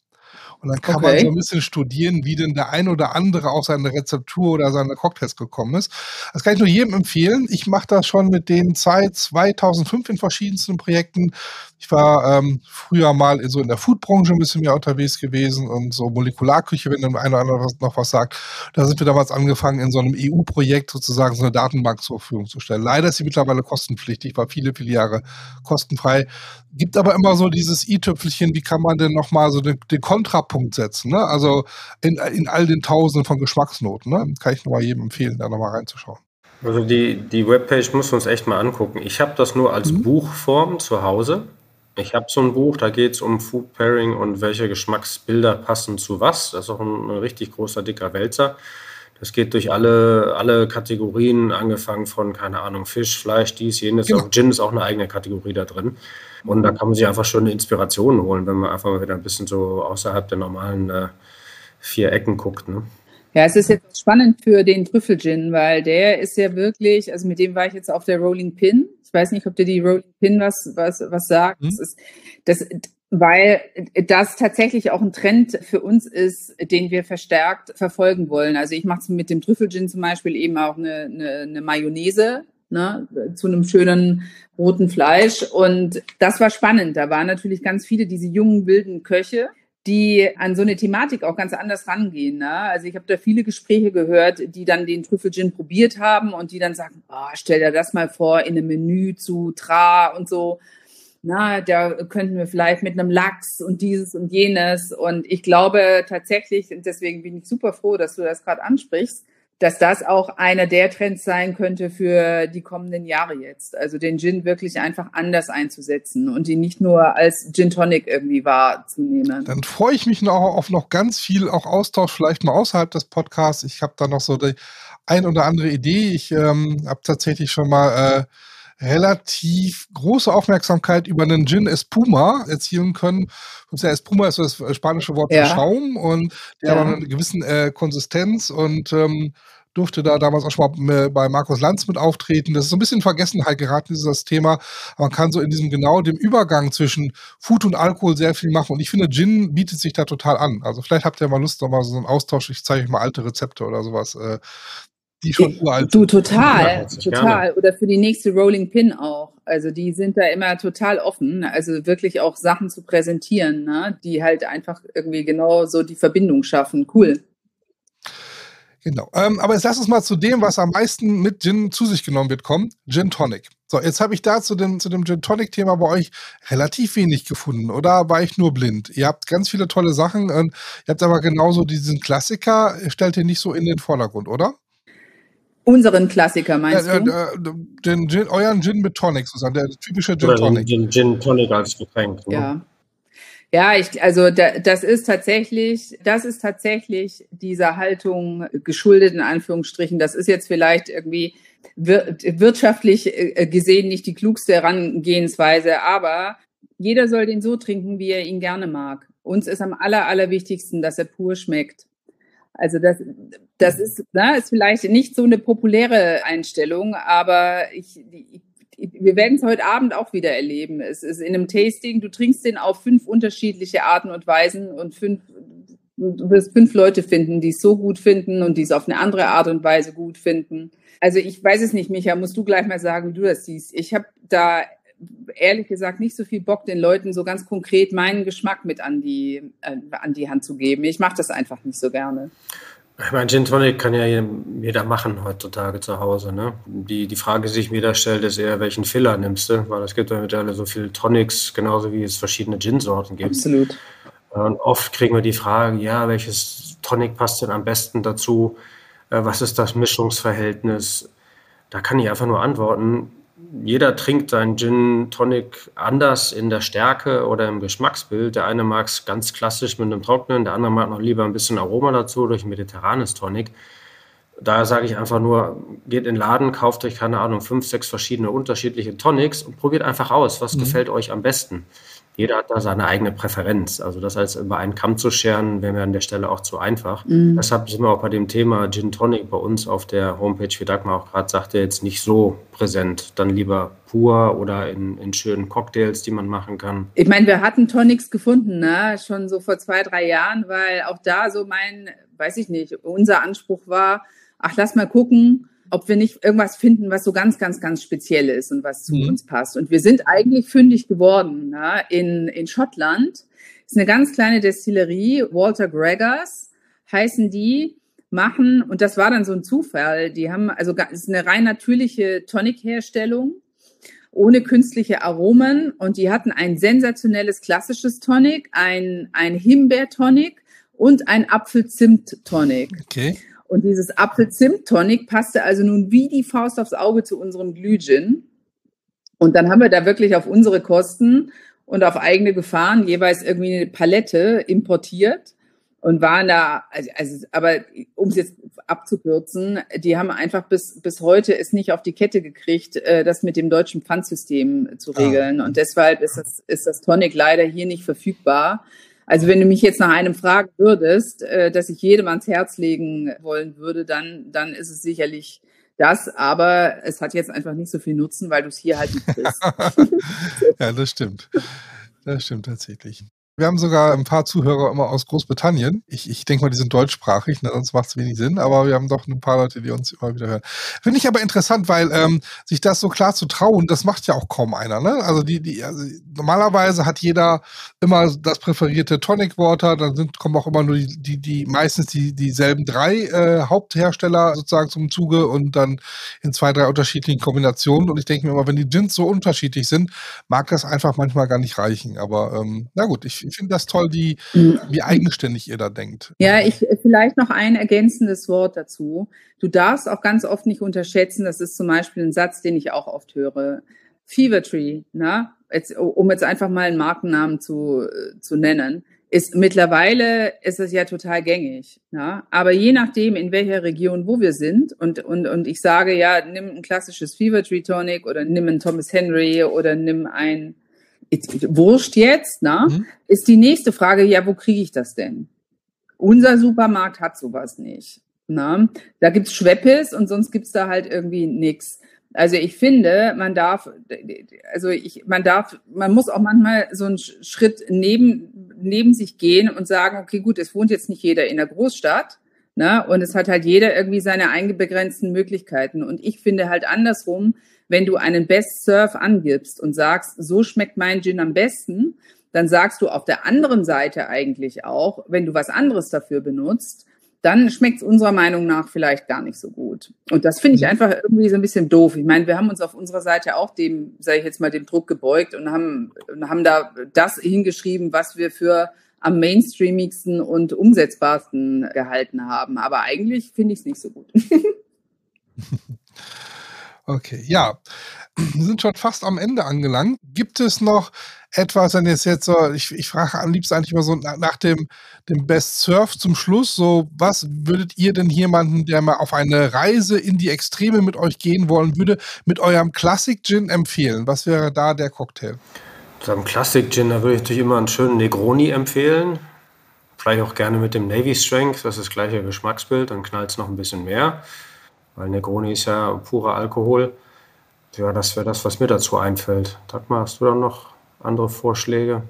Und dann kann okay. man so ein bisschen studieren, wie denn der ein oder andere auf seine Rezeptur oder seine Cocktails gekommen ist. Das kann ich nur jedem empfehlen. Ich mache das schon mit denen seit 2005 in verschiedensten Projekten. Ich war ähm, früher mal in, so in der Foodbranche ein bisschen mehr unterwegs gewesen und so Molekularküche, wenn der eine oder andere noch was sagt. Da sind wir damals angefangen, in so einem EU-Projekt sozusagen so eine Datenbank zur Verfügung zu stellen. Leider ist sie mittlerweile kostenpflichtig, war viele, viele Jahre kostenfrei. Gibt aber immer so dieses i-Tüpfelchen, wie kann man denn nochmal so den, den Kontrapunkt setzen? Ne? Also in, in all den Tausenden von Geschmacksnoten. Ne? Kann ich nochmal jedem empfehlen, da nochmal reinzuschauen. Also die, die Webpage muss uns echt mal angucken. Ich habe das nur als mhm. Buchform zu Hause. Ich habe so ein Buch, da geht es um Food Pairing und welche Geschmacksbilder passen zu was. Das ist auch ein, richtig großer, dicker Wälzer. Das geht durch alle, alle Kategorien, angefangen von, keine Ahnung, Fisch, Fleisch, dies, jenes. Genau. Auch Gin ist auch eine eigene Kategorie da drin. Und da kann man sich einfach schon Inspirationen holen, wenn man einfach mal wieder ein bisschen so außerhalb der normalen äh, vier Ecken guckt. Ne? Ja, es ist jetzt spannend für den Trüffel-Gin, weil der ist ja wirklich, also mit dem war ich jetzt auf der Rolling Pin. Ich weiß nicht, ob dir die Rolling Pin was, was, was sagt. Mhm. Das ist, das, weil das tatsächlich auch ein Trend für uns ist, den wir verstärkt verfolgen wollen. Also ich mache mit dem Trüffel-Gin zum Beispiel eben auch eine, eine, eine Mayonnaise ne, zu einem schönen roten Fleisch. Und das war spannend. Da waren natürlich ganz viele diese jungen wilden Köche, die an so eine Thematik auch ganz anders rangehen. Ne? Also ich habe da viele Gespräche gehört, die dann den Trüffelgin probiert haben und die dann sagen, oh, stell dir das mal vor in einem Menü zu Tra und so. Na, da könnten wir vielleicht mit einem Lachs und dieses und jenes. Und ich glaube tatsächlich, und deswegen bin ich super froh, dass du das gerade ansprichst, dass das auch einer der Trends sein könnte für die kommenden Jahre jetzt. Also den Gin wirklich einfach anders einzusetzen und ihn nicht nur als Gin Tonic irgendwie wahrzunehmen. Dann freue ich mich noch auf noch ganz viel auch Austausch, vielleicht mal außerhalb des Podcasts. Ich habe da noch so die ein oder andere Idee. Ich ähm, habe tatsächlich schon mal äh, relativ große Aufmerksamkeit über einen Gin Espuma erzielen können. Ja, Espuma ist so das spanische Wort ja. für Schaum und der ja. hat eine gewisse äh, Konsistenz und ähm, durfte da damals auch schon mal bei Markus Lanz mit auftreten. Das ist so ein bisschen in Vergessenheit geraten, dieses Thema. Man kann so in diesem genau dem Übergang zwischen Food und Alkohol sehr viel machen. Und ich finde, Gin bietet sich da total an. Also vielleicht habt ihr mal Lust, noch mal so einen Austausch. Ich zeige euch mal alte Rezepte oder sowas. Die schon uralt Du, total, ja, total. Gerne. Oder für die nächste Rolling Pin auch. Also die sind da immer total offen. Also wirklich auch Sachen zu präsentieren, ne? die halt einfach irgendwie genau so die Verbindung schaffen. Cool. Genau. Ähm, aber jetzt lass uns mal zu dem, was am meisten mit Gin zu sich genommen wird, kommen. Gin Tonic. So, jetzt habe ich da zu dem, zu dem Gin Tonic-Thema bei euch relativ wenig gefunden. Oder war ich nur blind? Ihr habt ganz viele tolle Sachen. Ihr habt aber genauso diesen Klassiker, stellt ihr nicht so in den Vordergrund, oder? Unseren Klassiker meinst ja, du? Den Gin, euren Gin mit Tonic sozusagen, der typische Gin Tonic. Den Gin Tonic als Getränk. Ne? Ja. Ja, ich, also da, das ist tatsächlich, das ist tatsächlich dieser Haltung geschuldet in Anführungsstrichen. Das ist jetzt vielleicht irgendwie wir, wirtschaftlich äh, gesehen nicht die klugste Herangehensweise, aber jeder soll den so trinken, wie er ihn gerne mag. Uns ist am aller, allerwichtigsten, dass er pur schmeckt. Also das, das ist, na, ist vielleicht nicht so eine populäre Einstellung, aber ich, ich wir werden es heute Abend auch wieder erleben. Es ist in einem Tasting, du trinkst den auf fünf unterschiedliche Arten und Weisen und fünf, du wirst fünf Leute finden, die es so gut finden und die es auf eine andere Art und Weise gut finden. Also ich weiß es nicht, Micha, musst du gleich mal sagen, wie du das siehst. Ich habe da ehrlich gesagt nicht so viel Bock, den Leuten so ganz konkret meinen Geschmack mit an die, äh, an die Hand zu geben. Ich mache das einfach nicht so gerne. Ich meine, Gin Tonic kann ja jeder machen heutzutage zu Hause. Ne? Die, die Frage, die sich mir da stellt, ist eher, welchen Filler nimmst du? Weil es gibt ja mittlerweile so viele Tonics, genauso wie es verschiedene Gin-Sorten gibt. Absolut. Und oft kriegen wir die Frage, ja, welches Tonic passt denn am besten dazu? Äh, was ist das Mischungsverhältnis? Da kann ich einfach nur antworten, jeder trinkt seinen Gin Tonic anders in der Stärke oder im Geschmacksbild. Der eine mag es ganz klassisch mit einem Trocknen, der andere mag noch lieber ein bisschen Aroma dazu durch ein mediterranes Tonic. Daher sage ich einfach nur, geht in den Laden, kauft euch, keine Ahnung, fünf, sechs verschiedene unterschiedliche Tonics und probiert einfach aus, was mhm. gefällt euch am besten jeder hat da seine eigene Präferenz. Also das als über einen Kamm zu scheren, wäre mir an der Stelle auch zu einfach. Mhm. Deshalb sind wir auch bei dem Thema Gin Tonic bei uns auf der Homepage, wie Dagmar auch gerade sagte, jetzt nicht so präsent. Dann lieber pur oder in, in schönen Cocktails, die man machen kann. Ich meine, wir hatten Tonics gefunden, ne? schon so vor zwei, drei Jahren, weil auch da so mein, weiß ich nicht, unser Anspruch war, ach, lass mal gucken, ob wir nicht irgendwas finden, was so ganz, ganz, ganz speziell ist und was zu Mhm. uns passt. Und wir sind eigentlich fündig geworden na, in, in Schottland. ist eine ganz kleine Destillerie, Walter Gregors heißen die, machen, und das war dann so ein Zufall, die haben, also ist eine rein natürliche Tonic-Herstellung ohne künstliche Aromen und die hatten ein sensationelles klassisches Tonic, ein, ein Himbeer-Tonic und ein Apfel-Zimt-Tonic. Okay. Und dieses Apfel-Zimt-Tonic passte also nun wie die Faust aufs Auge zu unserem Glühgin. Und dann haben wir da wirklich auf unsere Kosten und auf eigene Gefahren jeweils irgendwie eine Palette importiert und waren da, also, also aber um es jetzt abzukürzen, die haben einfach bis, bis heute es nicht auf die Kette gekriegt, äh, das mit dem deutschen Pfandsystem zu Ah. regeln. Und deshalb ist das, ist das Tonic leider hier nicht verfügbar. Also wenn du mich jetzt nach einem fragen würdest, äh, dass ich jedem ans Herz legen wollen würde, dann, dann ist es sicherlich das, aber es hat jetzt einfach nicht so viel Nutzen, weil du es hier halt nicht kriegst. ja, das stimmt. Das stimmt tatsächlich. Wir haben sogar ein paar Zuhörer immer aus Großbritannien. Ich, ich denke mal, die sind deutschsprachig, ne, sonst macht es wenig Sinn, aber wir haben doch ein paar Leute, die uns immer wieder hören. Finde ich aber interessant, weil ähm, sich das so klar zu trauen, das macht ja auch kaum einer. Ne? Also die, die, also normalerweise hat jeder immer das präferierte Tonic Water, dann sind, kommen auch immer nur die, die, die meistens die, dieselben drei äh, Haupthersteller sozusagen zum Zuge und dann in zwei, drei unterschiedlichen Kombinationen. Und ich denke mir immer, wenn die Gins so unterschiedlich sind, mag das einfach manchmal gar nicht reichen. Aber ähm, na gut, ich, ich finde das toll, wie, wie eigenständig ihr da denkt. Ja, ich vielleicht noch ein ergänzendes Wort dazu. Du darfst auch ganz oft nicht unterschätzen, das ist zum Beispiel ein Satz, den ich auch oft höre. Fever Tree, na, jetzt, um jetzt einfach mal einen Markennamen zu, äh, zu nennen, ist mittlerweile ist es ja total gängig. Na? Aber je nachdem, in welcher Region, wo wir sind, und, und, und ich sage, ja, nimm ein klassisches Fever Tree Tonic oder nimm einen Thomas Henry oder nimm ein Wurscht jetzt, na, Mhm. ist die nächste Frage, ja, wo kriege ich das denn? Unser Supermarkt hat sowas nicht. Na? Da gibt's Schweppes und sonst gibt's da halt irgendwie nix. Also ich finde, man darf, also ich, man darf, man muss auch manchmal so einen Schritt neben, neben sich gehen und sagen, okay, gut, es wohnt jetzt nicht jeder in der Großstadt, ne? Und es hat halt jeder irgendwie seine eingebegrenzten Möglichkeiten. Und ich finde halt andersrum, wenn du einen Best Surf angibst und sagst, so schmeckt mein Gin am besten, dann sagst du auf der anderen Seite eigentlich auch, wenn du was anderes dafür benutzt, dann schmeckt es unserer Meinung nach vielleicht gar nicht so gut. Und das finde ich einfach irgendwie so ein bisschen doof. Ich meine, wir haben uns auf unserer Seite auch dem, sage ich jetzt mal, dem Druck gebeugt und haben, und haben da das hingeschrieben, was wir für am mainstreamigsten und umsetzbarsten gehalten haben. Aber eigentlich finde ich es nicht so gut. Okay, ja. Wir sind schon fast am Ende angelangt. Gibt es noch etwas, wenn jetzt jetzt so, ich, ich frage am liebsten eigentlich immer so nach, nach dem, dem Best Surf zum Schluss, so, was würdet ihr denn jemanden, der mal auf eine Reise in die Extreme mit euch gehen wollen würde, mit eurem Classic Gin empfehlen? Was wäre da der Cocktail? Zu einem Classic Gin, da würde ich natürlich immer einen schönen Negroni empfehlen. Vielleicht auch gerne mit dem Navy Strength, das ist das gleiche Geschmacksbild, dann knallt es noch ein bisschen mehr. Weil Negroni ist ja purer Alkohol. Ja, das wäre das, was mir dazu einfällt. Dagmar, hast du da noch andere Vorschläge?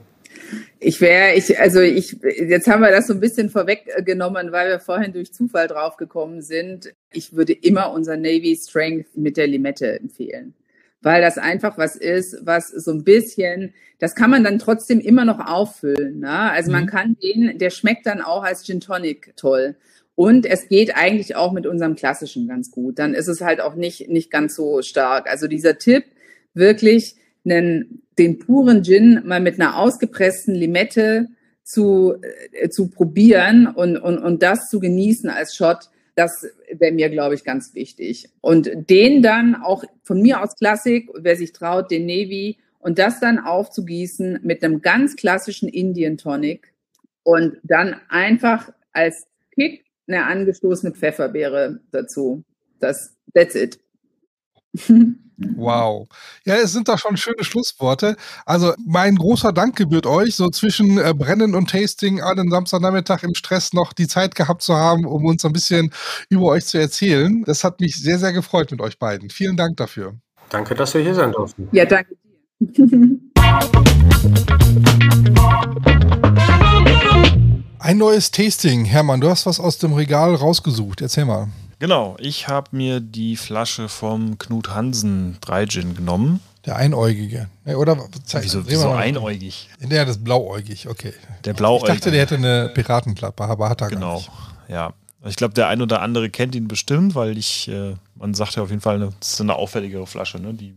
Ich wäre, ich, also ich, jetzt haben wir das so ein bisschen vorweggenommen, weil wir vorhin durch Zufall draufgekommen sind. Ich würde immer unser Navy Strength mit der Limette empfehlen. Weil das einfach was ist, was so ein bisschen, das kann man dann trotzdem immer noch auffüllen. Ne? Also man Mhm. kann den, der schmeckt dann auch als Gin Tonic toll. Und es geht eigentlich auch mit unserem klassischen ganz gut. Dann ist es halt auch nicht, nicht ganz so stark. Also dieser Tipp, wirklich einen, den puren Gin mal mit einer ausgepressten Limette zu, äh, zu probieren und, und, und das zu genießen als Shot, das wäre mir, glaube ich, ganz wichtig. Und den dann auch von mir aus Klassik, wer sich traut, den Navy und das dann aufzugießen mit einem ganz klassischen Indian Tonic und dann einfach als Kick eine angestoßene Pfefferbeere dazu. Das, that's it. Wow. Ja, es sind doch schon schöne Schlussworte. Also mein großer Dank gebührt euch, so zwischen äh, Brennen und Tasting einen Samstagnachmittag im Stress noch die Zeit gehabt zu haben, um uns ein bisschen über euch zu erzählen. Das hat mich sehr, sehr gefreut mit euch beiden. Vielen Dank dafür. Danke, dass wir hier sein durften. Ja, danke dir. Ein neues Tasting. Hermann, du hast was aus dem Regal rausgesucht. Erzähl mal. Genau, ich habe mir die Flasche vom Knut Hansen 3 Gin genommen. Der Einäugige. Ne, Oder Wieso, wir wieso mal. einäugig? Der das blauäugig, okay. Der Ich blauäugig. dachte, der hätte eine Piratenklappe, aber hat er gar Genau, nicht. ja. Ich glaube, der ein oder andere kennt ihn bestimmt, weil ich, äh, man sagt ja auf jeden Fall, eine, das ist eine auffälligere Flasche. Ne? Die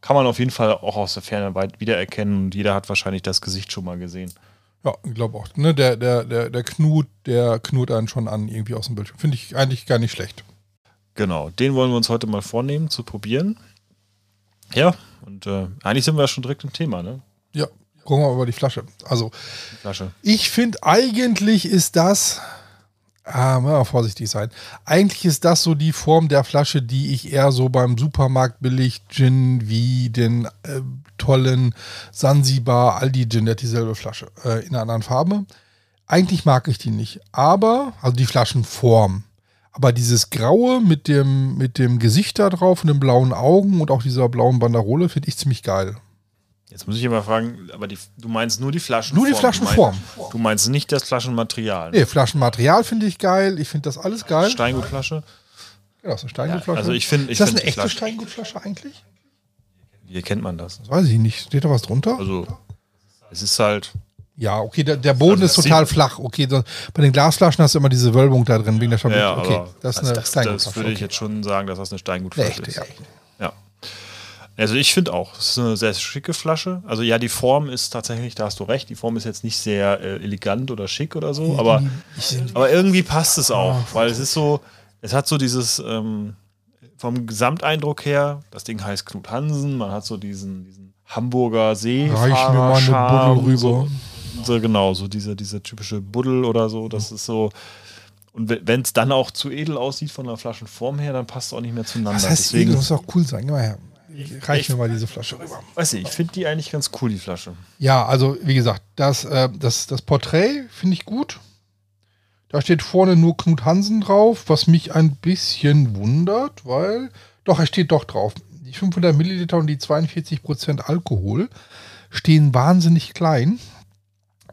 kann man auf jeden Fall auch aus der Ferne weit wiedererkennen und jeder hat wahrscheinlich das Gesicht schon mal gesehen. Ja, ich glaube auch. Ne, der, der, der, der Knut, der knut einen schon an, irgendwie aus dem Bildschirm. Finde ich eigentlich gar nicht schlecht. Genau, den wollen wir uns heute mal vornehmen zu probieren. Ja, und äh, eigentlich sind wir ja schon direkt im Thema, ne? Ja, gucken wir mal über die Flasche. Also, Die Flasche. ich finde, eigentlich ist das, ah, mal vorsichtig sein, eigentlich ist das so die Form der Flasche, die ich eher so beim Supermarkt billig Gin wie den äh, tollen Sansibar Aldi Gin, der hat dieselbe Flasche äh, in einer anderen Farbe. Eigentlich mag ich die nicht, aber, also die Flaschenform. Aber dieses Graue mit dem, mit dem Gesicht da drauf und den blauen Augen und auch dieser blauen Banderole finde ich ziemlich geil. Jetzt muss ich immer fragen, aber die, du meinst nur die Flaschenform? Nur die Flaschenform. Du meinst, du meinst nicht das Flaschenmaterial? Nee, Flaschenmaterial finde ich geil. Ich finde das alles geil. Steingutflasche? Genau, so eine Steingutflasche. also ich find- ich ist das eine echte Flasche- Steingutflasche eigentlich? Wie erkennt man das? Das weiß ich nicht. Steht da was drunter? Also, es ist halt, ja, okay, der, der Boden Also ist das total flach. Okay, so, bei den Glasflaschen hast du immer diese Wölbung da drin wegen der ja, okay, das ist also eine das, das Steingutflasche. würde ich okay. jetzt schon sagen, dass das eine Eine Steingutflasche echte, ist. ja. Also ich finde auch, es ist eine sehr schicke Flasche. Also ja, die Form ist tatsächlich, da hast du recht, die Form ist jetzt nicht sehr äh, elegant oder schick oder so, aber, aber irgendwie passt es auch, weil es ist so, es hat so dieses, ähm, vom Gesamteindruck her, das Ding heißt Knut Hansen, man hat so diesen, diesen Hamburger Seefahrer Reich mir mal eine Buddel rüber. So, so genau, so diese, diese typische Buddel oder so, das ist so, und wenn es dann auch zu edel aussieht von der Flaschenform her, dann passt es auch nicht mehr zueinander. Was heißt Deswegen, edel? Das muss auch cool sein. Geh mal her. Reich Ich- mir mal diese Flasche rüber. Weiß ich, ich finde die eigentlich ganz cool, die Flasche. Ja, also wie gesagt, das, äh, das, das Porträt finde ich gut. Da steht vorne nur Knut Hansen drauf, was mich ein bisschen wundert, weil, doch, er steht doch drauf. Die 500 Milliliter und die 42 Prozent Alkohol stehen wahnsinnig klein.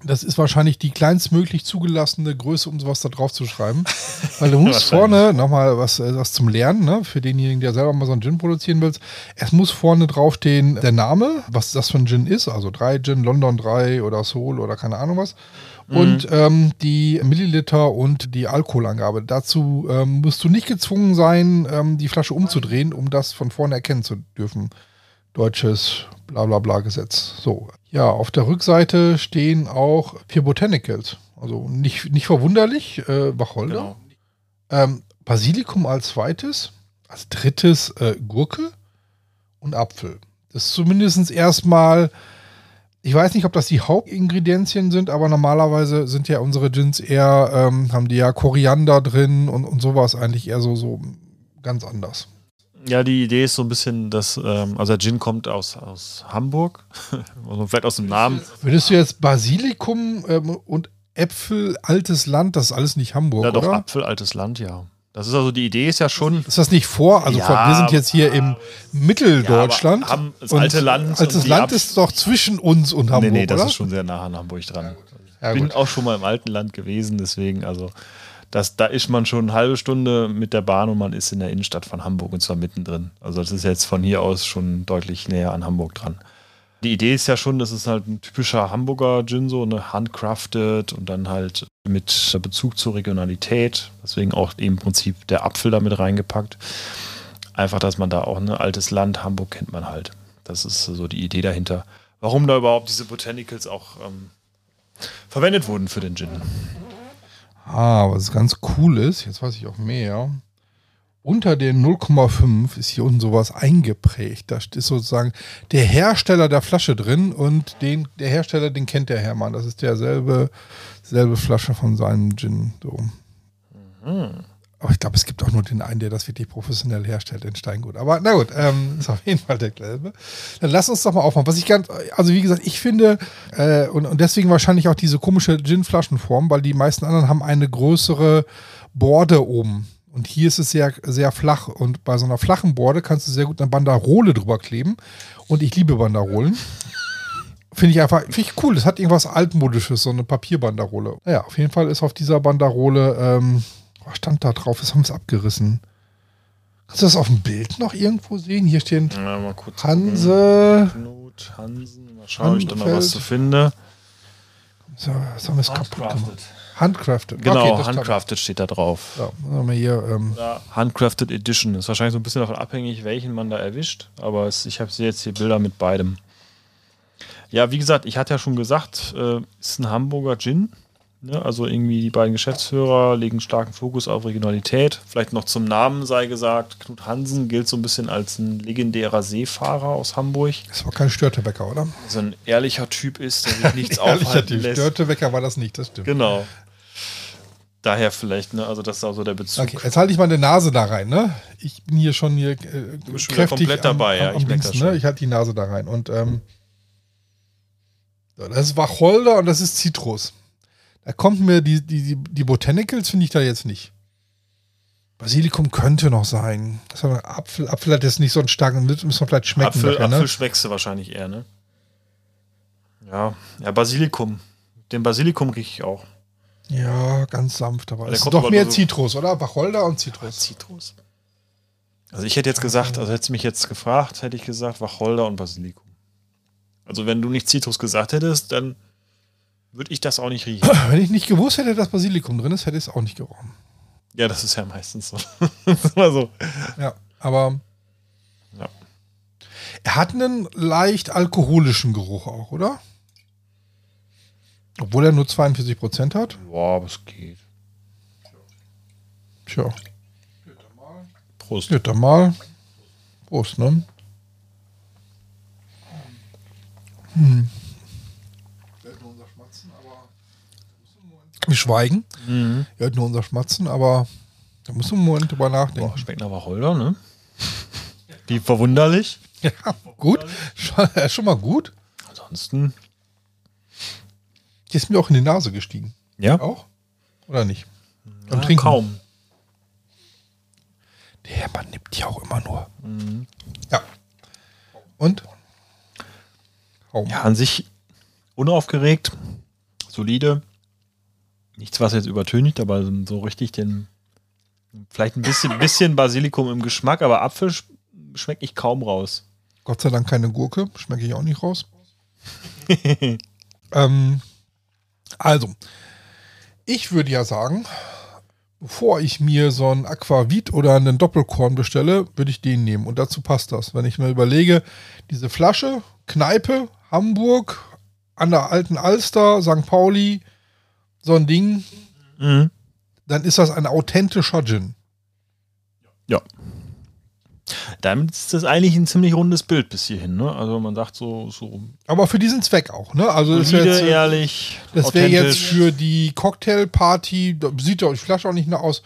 Das ist wahrscheinlich die kleinstmöglich zugelassene Größe, um sowas da drauf zu schreiben. Weil du musst vorne, nochmal was, äh, was zum Lernen, ne? für denjenigen, der selber mal so einen Gin produzieren will. Es muss vorne draufstehen der Name, was das für ein Gin ist, also 3 Gin, London 3 oder Soul oder keine Ahnung was. Und ähm, die Milliliter und die Alkoholangabe. Dazu ähm, musst du nicht gezwungen sein, ähm, die Flasche umzudrehen, um das von vorne erkennen zu dürfen deutsches Blablabla-Gesetz. So. Ja, auf der Rückseite stehen auch vier Botanicals. Also nicht, nicht verwunderlich, äh, Wacholder. Genau. Ähm, Basilikum als zweites. Als drittes äh, Gurke und Apfel. Das ist zumindest erstmal, ich weiß nicht, ob das die Hauptingredienzien sind, aber normalerweise sind ja unsere Gins eher, ähm, haben die ja Koriander drin und, und sowas eigentlich eher so, so ganz anders. Ja, die Idee ist so ein bisschen, dass, ähm, also der Gin kommt aus, aus Hamburg, also vielleicht aus dem Namen. Würdest du jetzt Basilikum ähm, und Äpfel, altes Land, das ist alles nicht Hamburg, Ja, doch, oder? Apfel, altes Land, ja. Das ist also, die Idee ist ja schon, Ist das nicht vor? Also Ja, vor, wir sind jetzt hier im Mitteldeutschland. Ja, das alte Land Altes Land ist doch zwischen uns und Hamburg, nee, nee, das oder? ist schon sehr nah an Hamburg dran. Ja, Ich bin gut. auch schon mal im alten Land gewesen, deswegen, also, das, da ist man schon eine halbe Stunde mit der Bahn und man ist in der Innenstadt von Hamburg und zwar mittendrin. Also, das ist jetzt von hier aus schon deutlich näher an Hamburg dran. Die Idee ist ja schon, das ist halt ein typischer Hamburger Gin, so eine handcrafted und dann halt mit Bezug zur Regionalität. Deswegen auch im Prinzip der Apfel damit reingepackt. Einfach, dass man da auch ein altes Land, Hamburg kennt man halt. Das ist so die Idee dahinter. Warum da überhaupt diese Botanicals auch ähm, verwendet wurden für den Gin. Ah, was ganz cool ist, jetzt weiß ich auch mehr. Unter den 0,5 ist hier unten sowas eingeprägt. Da ist sozusagen der Hersteller der Flasche drin und den, der Hersteller, den kennt der Hermann. Das ist derselbe selbe Flasche von seinem Gin. So. Aber ich glaube, es gibt auch nur den einen, der das wirklich professionell herstellt, den Steingut. Aber na gut, ähm, ist auf jeden Fall derselbe. Dann lass uns doch mal aufmachen. Was ich ganz, also wie gesagt, ich finde, äh, und, und deswegen wahrscheinlich auch diese komische Gin-Flaschenform, weil die meisten anderen haben eine größere Borde oben. Und hier ist es sehr, sehr flach. Und bei so einer flachen Borde kannst du sehr gut eine Banderole drüber kleben. Und ich liebe Banderolen. Finde ich einfach, finde ich cool. Das hat irgendwas altmodisches, so eine Papierbanderole. Naja, auf jeden Fall ist auf dieser Banderole ähm, Was stand da drauf? Das haben wir abgerissen. Kannst du das auf dem Bild noch irgendwo sehen? Hier stehen Ja, mal kurz Hanse. Knut, Hansen. Mal schauen, ob ich da noch Handfeld. was zu finde. So, was haben wir es kaputt gemacht? Handcrafted. Handcrafted. Genau, Okay, Handcrafted steht da drauf. Haben wir hier. Ähm, Handcrafted Edition. Ist wahrscheinlich so ein bisschen davon abhängig, welchen man da erwischt. Aber es, ich habe jetzt hier Bilder mit beidem. Ja, wie gesagt, ich hatte ja schon gesagt, äh, ist ein Hamburger Gin. Ne? Also irgendwie die beiden Geschäftsführer legen starken Fokus auf Regionalität. Vielleicht noch zum Namen sei gesagt, Knut Hansen gilt so ein bisschen als ein legendärer Seefahrer aus Hamburg. das war kein Störtebecker, oder? So ein ehrlicher Typ ist, der sich nichts Ehrlicher aufhalten Typ. lässt. Störtebecker war das nicht, das stimmt. Genau. Daher vielleicht, ne? Also das ist auch so der Bezug. Okay, jetzt halte ich meine Nase da rein, ne? Ich bin hier schon hier äh, bist schon wieder kräftig komplett dabei, ja, am, ich am merk das Dingsen, ne? Ich halte die Nase da rein und ähm, das ist Wacholder und das ist Zitrus. Da kommt mir die, die, die, Botanicals finde ich da jetzt nicht. Basilikum könnte noch sein. Das aber Apfel, Apfel hat jetzt nicht so einen starken, müssen wir vielleicht schmecken. Apfel, nachher, ne? Apfel schmeckst du wahrscheinlich eher, ne? Ja, ja, Basilikum. Den Basilikum rieche ich auch. Ja, ganz sanft, aber es ist doch mehr so- Zitrus, oder? Wacholder und Zitrus. Zitrus. Also ich hätte jetzt gesagt, also hättest du mich jetzt gefragt, hätte ich gesagt Wacholder und Basilikum. Also wenn du nicht Zitrus gesagt hättest, dann würde ich das auch nicht riechen. Wenn ich nicht gewusst hätte, dass Basilikum drin ist, hätte ich es auch nicht gerochen. ja, das ist ja meistens so. das ist so. Ja, aber Ja. er hat einen leicht alkoholischen Geruch auch, oder? Obwohl er nur 42 Prozent hat. Boah, aber es geht. Tja, Prost. dann mal. Prost, ne? Hm. Wir schweigen. Mhm. Ihr hört nur unser Schmatzen, aber da muss man einen Moment drüber nachdenken. Boah, schmeckt nach Wacholder, ne? Wie verwunderlich. Ja, gut. Schon, ist schon mal gut. Ansonsten, Die ist mir auch in die Nase gestiegen. ja, Auch? Oder nicht? Beim ja Trinken. kaum. Der Hermann nimmt die auch immer nur. Ja. Und? Kaum. Ja, an sich unaufgeregt, solide. Nichts, was jetzt übertönigt, aber so richtig den. Vielleicht ein bisschen, bisschen Basilikum im Geschmack, aber Apfel sch- schmeckt ich kaum raus. Gott sei Dank keine Gurke. Schmecke ich auch nicht raus. ähm, also, ich würde ja sagen, bevor ich mir so ein Aquavit oder einen Doppelkorn bestelle, würde ich den nehmen. Und dazu passt das. Wenn ich mir überlege, diese Flasche, Kneipe, Hamburg, an der alten Alster, St. Pauli, so ein Ding, Mhm. dann ist das ein authentischer Gin. Ja. Damit ist das eigentlich ein ziemlich rundes Bild bis hierhin. Ne? Also man sagt so, so Aber für diesen Zweck auch, ne? Also das wäre jetzt, ehrlich, das wäre jetzt für die Cocktailparty, sieht doch die Flasche auch nicht nach aus.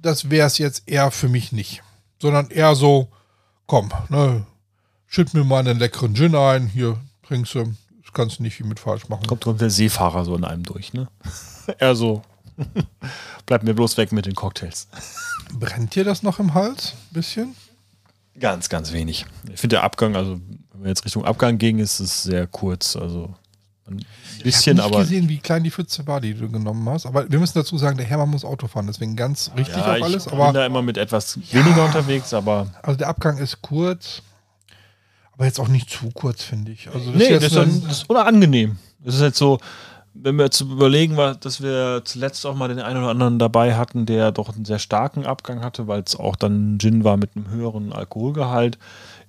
Das wäre es jetzt eher für mich nicht. Sondern eher so, komm, ne, schütt mir mal einen leckeren Gin ein, hier trinkst du, das kannst du nicht viel mit falsch machen. kommt, kommt der Seefahrer so in einem durch. Ne? er so, bleibt mir bloß weg mit den Cocktails. Brennt dir das noch im Hals? Bisschen? Ganz, ganz wenig. Ich finde der Abgang, also wenn wir jetzt Richtung Abgang gingen, ist es sehr kurz. Also ein bisschen, ich nicht aber gesehen, wie klein die Pfütze war, die du genommen hast. Aber wir müssen dazu sagen, der Hermann muss Auto fahren, deswegen ganz richtig ja, auf alles. ich Aber bin da immer mit etwas weniger unterwegs, aber also der Abgang ist kurz, aber jetzt auch nicht zu kurz, finde ich. Also nee, jetzt das ist, das ist unangenehm. Das ist jetzt so, wenn wir jetzt überlegen, dass wir zuletzt auch mal den einen oder anderen dabei hatten, der doch einen sehr starken Abgang hatte, weil es auch dann ein Gin war mit einem höheren Alkoholgehalt,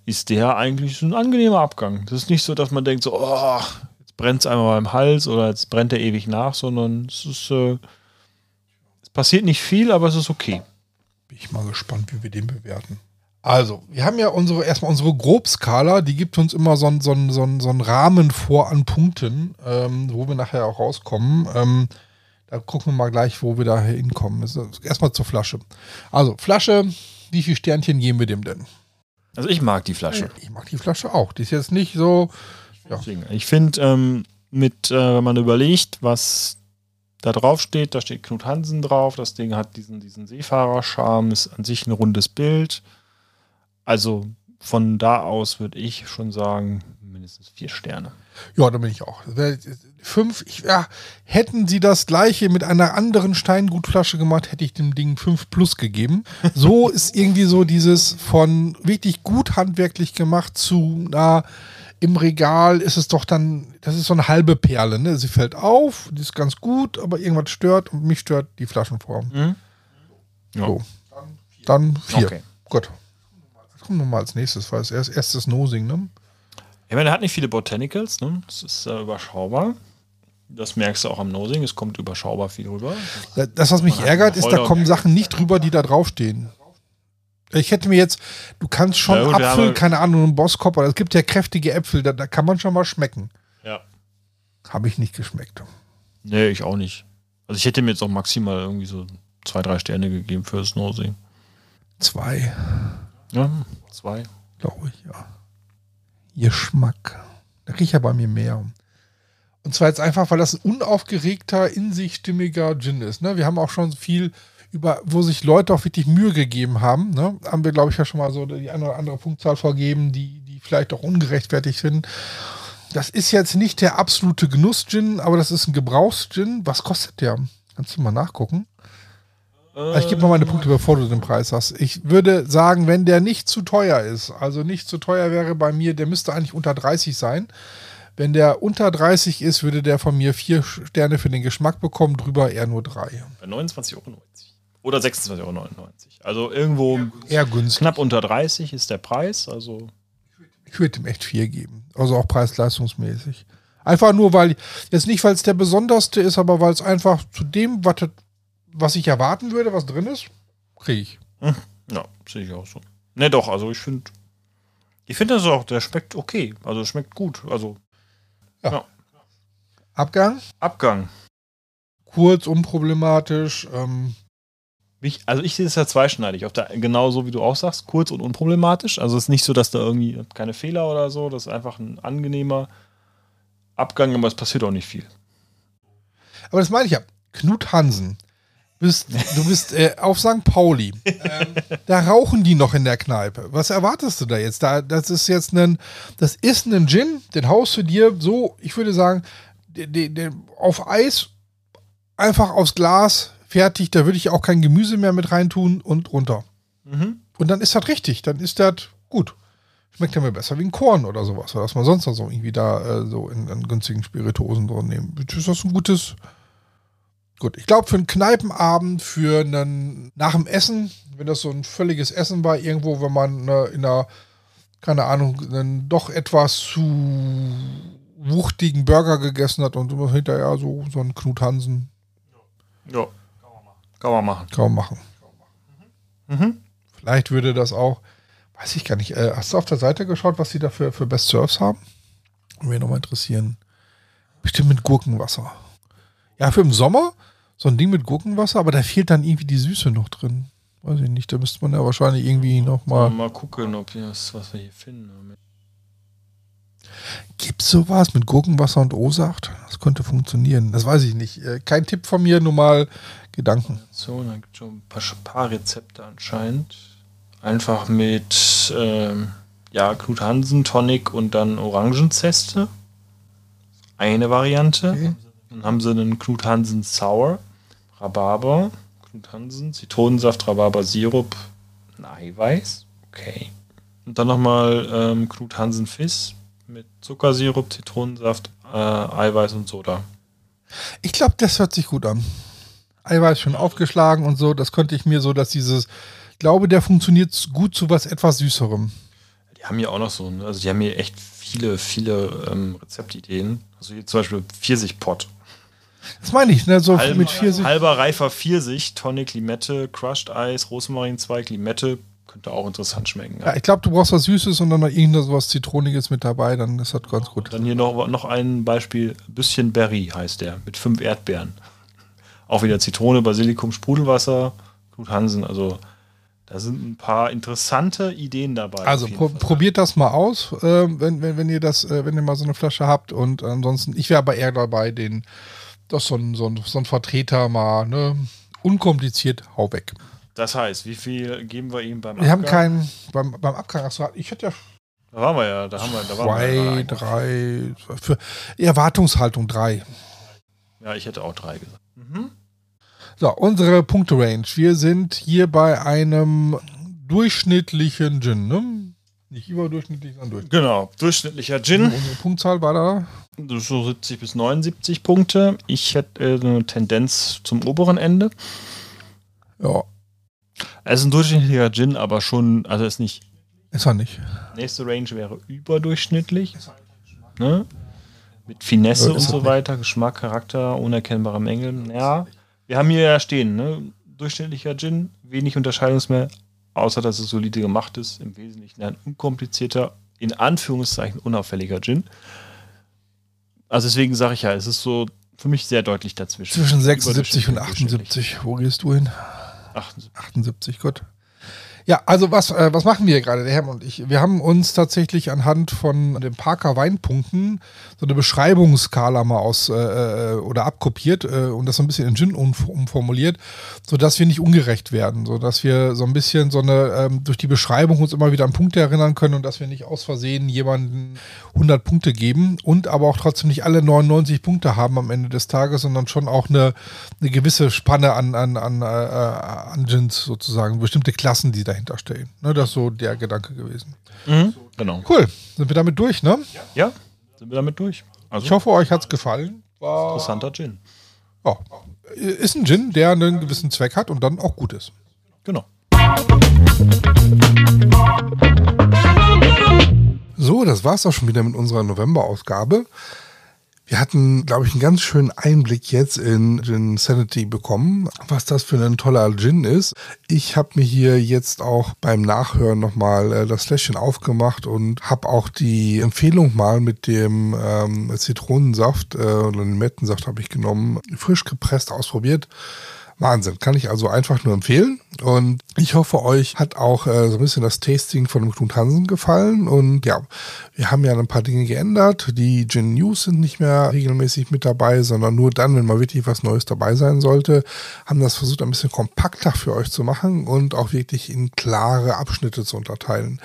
ist der eigentlich so ein angenehmer Abgang. Das ist nicht so, dass man denkt so, oh, jetzt brennt es einmal beim Hals oder jetzt brennt er ewig nach, sondern es ist, äh, es passiert nicht viel, aber es ist okay. Bin ich mal gespannt, wie wir den bewerten. Also, wir haben ja unsere, erstmal unsere Grobskala, die gibt uns immer so einen so so so Rahmen vor an Punkten, ähm, wo wir nachher auch rauskommen. Ähm, da gucken wir mal gleich, wo wir da hinkommen. Erstmal zur Flasche. Also, Flasche, wie viele Sternchen geben wir dem denn? Also ich mag die Flasche. Ich mag die Flasche auch. Die ist jetzt nicht so. Deswegen, Ich finde, ähm, mit, äh, wenn man überlegt, was da drauf steht, da steht Knut Hansen drauf, das Ding hat diesen, diesen Seefahrerscharme, ist an sich ein rundes Bild. Also von da aus würde ich schon sagen, mindestens vier Sterne. Ja, da bin ich auch. Fünf, ich, ja, hätten sie das gleiche mit einer anderen Steingutflasche gemacht, hätte ich dem Ding 5 plus gegeben. So ist irgendwie so dieses von wirklich gut handwerklich gemacht zu, na, im Regal ist es doch dann, das ist so eine halbe Perle, ne? Sie fällt auf, die ist ganz gut, aber irgendwas stört und mich stört die Flaschenform. Mhm. Ja. So. Dann vier. Okay. Gut. Kommt nochmal als nächstes? Weil es erst erstes Nosing, ne? Ich meine, er hat nicht viele Botanicals, ne? Das ist äh, überschaubar. Das merkst du auch am Nosing, es kommt überschaubar viel rüber. Das, was mich ärgert, ist, da kommen Sachen nicht drüber, die da draufstehen. Ich hätte mir jetzt, du kannst schon gut, Apfel, keine Ahnung, einen Bosskopf, aber es gibt ja kräftige Äpfel, da, da kann man schon mal schmecken. Ja. Habe ich nicht geschmeckt. Nee, ich auch nicht. Also ich hätte mir jetzt auch maximal irgendwie so zwei, drei Sterne gegeben für das Nosing. Zwei, Ja, zwei. glaube ich, ja. Geschmack. Da riecht ja bei mir mehr. Und zwar jetzt einfach, weil das ein unaufgeregter, in sich stimmiger Gin ist. Ne? Wir haben auch schon viel über, wo sich Leute auch wirklich Mühe gegeben haben. Ne? Haben wir, glaube ich, ja schon mal so die eine oder andere Punktzahl vorgeben, die, die vielleicht auch ungerechtfertigt sind. Das ist jetzt nicht der absolute Genuss-Gin, aber das ist ein Gebrauchs-Gin. Was kostet der? Kannst du mal nachgucken? Ich gebe mal meine Punkte, bevor du den Preis hast. Ich würde sagen, wenn der nicht zu teuer ist, also nicht zu teuer wäre bei mir, der müsste eigentlich unter 30 sein. Wenn der unter 30 ist, würde der von mir vier Sterne für den Geschmack bekommen, drüber eher nur drei. Bei 29,90 Euro. Oder 26,99 Euro. Also irgendwo Eher günstig. knapp unter 30 ist der Preis. Also Ich würde ihm echt vier geben. Also auch preis-leistungsmäßig. Einfach nur, weil, jetzt nicht, weil es der besonderste ist, aber weil es einfach zu dem, was, was ich erwarten würde, was drin ist, kriege ich. ja, sehe ich auch so. Ne, doch, also ich finde, ich finde das auch, der schmeckt okay. Also schmeckt gut. Also Abgang, Abgang. kurz, unproblematisch. Ähm, Ich, also ich sehe es ja zweischneidig. Auf der, genau so wie du auch sagst, kurz und unproblematisch. Also es ist nicht so, dass da irgendwie keine Fehler oder so. Das ist einfach ein angenehmer Abgang, aber es passiert auch nicht viel. Aber das meine ich ja. Knut Hansen. Bist, du bist äh, auf St. Pauli. Ähm, da rauchen die noch in der Kneipe. Was erwartest du da jetzt? Da, das ist jetzt ein, das ist ein Gin, den haust du dir so, ich würde sagen, den, den, den auf Eis, einfach aufs Glas, fertig. Da würde ich auch kein Gemüse mehr mit reintun und runter. Mhm. Und dann ist das richtig. Dann ist das gut. Schmeckt ja mir besser wie ein Korn oder sowas, was man sonst noch so irgendwie da äh, so in, in günstigen Spirituosen drin nehmen. Ist das ein gutes. Gut, ich glaube, für einen Kneipenabend, für einen nach dem Essen, wenn das so ein völliges Essen war, irgendwo, wenn man äh, in einer, keine Ahnung, einen doch etwas zu wuchtigen Burger gegessen hat und hinterher so, so einen Knut Hansen Ja. Kann man machen. kaum machen. Mhm. Vielleicht würde das auch, weiß ich gar nicht. Äh, hast du auf der Seite geschaut, was sie da für, für Best Surfs haben? Würde mich nochmal interessieren. Bestimmt mit Gurkenwasser. Ja, für im Sommer so ein Ding mit Gurkenwasser, aber da fehlt dann irgendwie die Süße noch drin. Weiß ich nicht, da müsste man ja wahrscheinlich irgendwie Mal, nochmal. mal gucken, ob wir das, was wir hier finden. Gibt's sowas mit Gurkenwasser und O-Saft? Das könnte funktionieren. Das weiß ich nicht. Äh, kein Tipp von mir, nur mal Gedanken. So, da gibt es schon ein paar, paar Rezepte anscheinend. Einfach mit ähm, ja, Knut Hansen, Tonic und dann Orangenzeste. Eine Variante. Okay. Dann haben sie einen Knut Hansen Sour, Rhabarber, Knut Hansen, Zitronensaft, Rhabarber Sirup, ein Eiweiß. Okay. Und dann nochmal ähm, Knut Hansen Fizz mit Zuckersirup, Zitronensaft, äh, Eiweiß und Soda. Ich glaube, das hört sich gut an. Eiweiß schon aufgeschlagen und so. Das könnte ich mir so, dass dieses, ich glaube, der funktioniert gut zu was etwas Süßerem. Die haben hier auch noch so, ne? also die haben hier echt viele, viele ähm, Rezeptideen. Also hier zum Beispiel Pfirsichpott. Das meine ich, ne? So Halber, mit Pfirsich. halber reifer Pfirsich, Tonic, Limette, Crushed Eis, Rosmarinzweig, Limette. Könnte auch interessant schmecken. Ja, ich glaube, du brauchst was Süßes und dann noch irgendwas was Zitroniges mit dabei, dann ist das ganz gut. Dann hier noch, noch ein Beispiel, Bisschen Berry heißt der, mit fünf Erdbeeren. Auch wieder Zitrone, Basilikum, Sprudelwasser, Knut Hansen. Also da sind ein paar interessante Ideen dabei. Also pro Fall. probiert das mal aus, äh, wenn, wenn, wenn ihr das, äh, wenn ihr mal so eine Flasche habt. Und ansonsten, ich wäre aber eher dabei, den, das so ein, so ein, so ein Vertreter mal, ne, unkompliziert, hau weg. Das heißt, wie viel geben wir ihm beim Wir haben Abgang? keinen, beim, beim Abgang, achso, ich hätte ja, Da waren wir ja, da haben wir, da waren Zwei, wir ja. drei, für Erwartungshaltung drei. Ja, ich hätte auch drei gesagt. So, unsere Punkte-Range. Wir sind hier bei einem durchschnittlichen Gin, ne? Nicht überdurchschnittlich, sondern durchschnittlich. Genau, durchschnittlicher Gin. Unsere Punktzahl war da. So 70 bis 79 Punkte. Ich hätte äh, eine Tendenz zum oberen Ende. Ja, Es ist ein durchschnittlicher Gin, aber schon, also ist nicht. ist er nicht. Nächste Range wäre überdurchschnittlich. Ne? Mit Finesse Ja, und so nicht. weiter, Geschmack, Charakter, unerkennbare Mängel. Ja, wir haben hier ja stehen, ne? Durchschnittlicher Gin, wenig Unterscheidungsmehr, außer dass es solide gemacht ist. Im Wesentlichen ein unkomplizierter, in Anführungszeichen unauffälliger Gin. Also deswegen sage ich ja, es ist so für mich sehr deutlich dazwischen. Zwischen 76 und Überdurchschnittlich, durchschnittlich. 78. Wo gehst du hin? 78. 78, gut. Ja, also was, äh, was machen wir gerade, der Herr und ich? Wir haben uns tatsächlich anhand von den Parker Weinpunkten so eine Beschreibungsskala mal aus äh, äh, oder abkopiert äh, und das so ein bisschen in Gin um, umformuliert, sodass wir nicht ungerecht werden, sodass wir so ein bisschen so eine ähm, durch die Beschreibung uns immer wieder an Punkte erinnern können und dass wir nicht aus Versehen jemanden 100 Punkte geben und aber auch trotzdem nicht alle 99 Punkte haben am Ende des Tages, sondern schon auch eine, eine gewisse Spanne an, an, an, äh, an Gins sozusagen, bestimmte Klassen, die dahinter stehen. Ne, das ist so der Gedanke gewesen. Mhm. Genau. Cool, sind wir damit durch, ne? Ja, sind wir damit durch. Also Ich hoffe, euch hat's gefallen. War, interessanter Gin. ja, ist ein Gin, der einen gewissen Zweck hat und dann auch gut ist. Genau. So, das war's auch schon wieder mit unserer November-Ausgabe. Wir hatten, glaube ich, einen ganz schönen Einblick jetzt in Gin Sanity bekommen, was das für ein toller Gin ist. Ich habe mir hier jetzt auch beim Nachhören nochmal äh, das Fläschchen aufgemacht und habe auch die Empfehlung mal mit dem ähm, Zitronensaft äh, oder Limettensaft habe ich genommen, frisch gepresst ausprobiert. Wahnsinn, kann ich also einfach nur empfehlen. Und ich hoffe, euch hat auch äh, so ein bisschen das Tasting von Knut Hansen gefallen. Und ja, wir haben ja ein paar Dinge geändert. Die Gin News sind nicht mehr regelmäßig mit dabei, sondern nur dann, wenn mal wirklich was Neues dabei sein sollte. Haben das versucht, ein bisschen kompakter für euch zu machen und auch wirklich in klare Abschnitte zu unterteilen.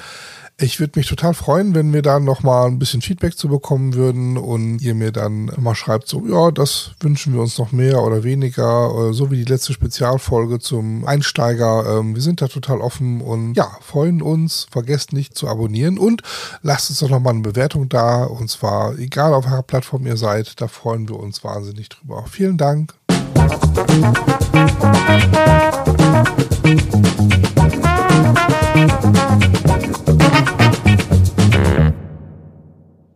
Ich würde mich total freuen, wenn wir da noch mal ein bisschen Feedback zu bekommen würden und ihr mir dann mal schreibt, so, ja, das wünschen wir uns noch mehr oder weniger, äh, so wie die letzte Spezialfolge zum Einsteiger. Ähm, Wir sind da total offen und ja, freuen uns. Vergesst nicht zu abonnieren und lasst uns doch noch mal eine Bewertung da und zwar egal auf welcher Plattform ihr seid, da freuen wir uns wahnsinnig drüber. Vielen Dank.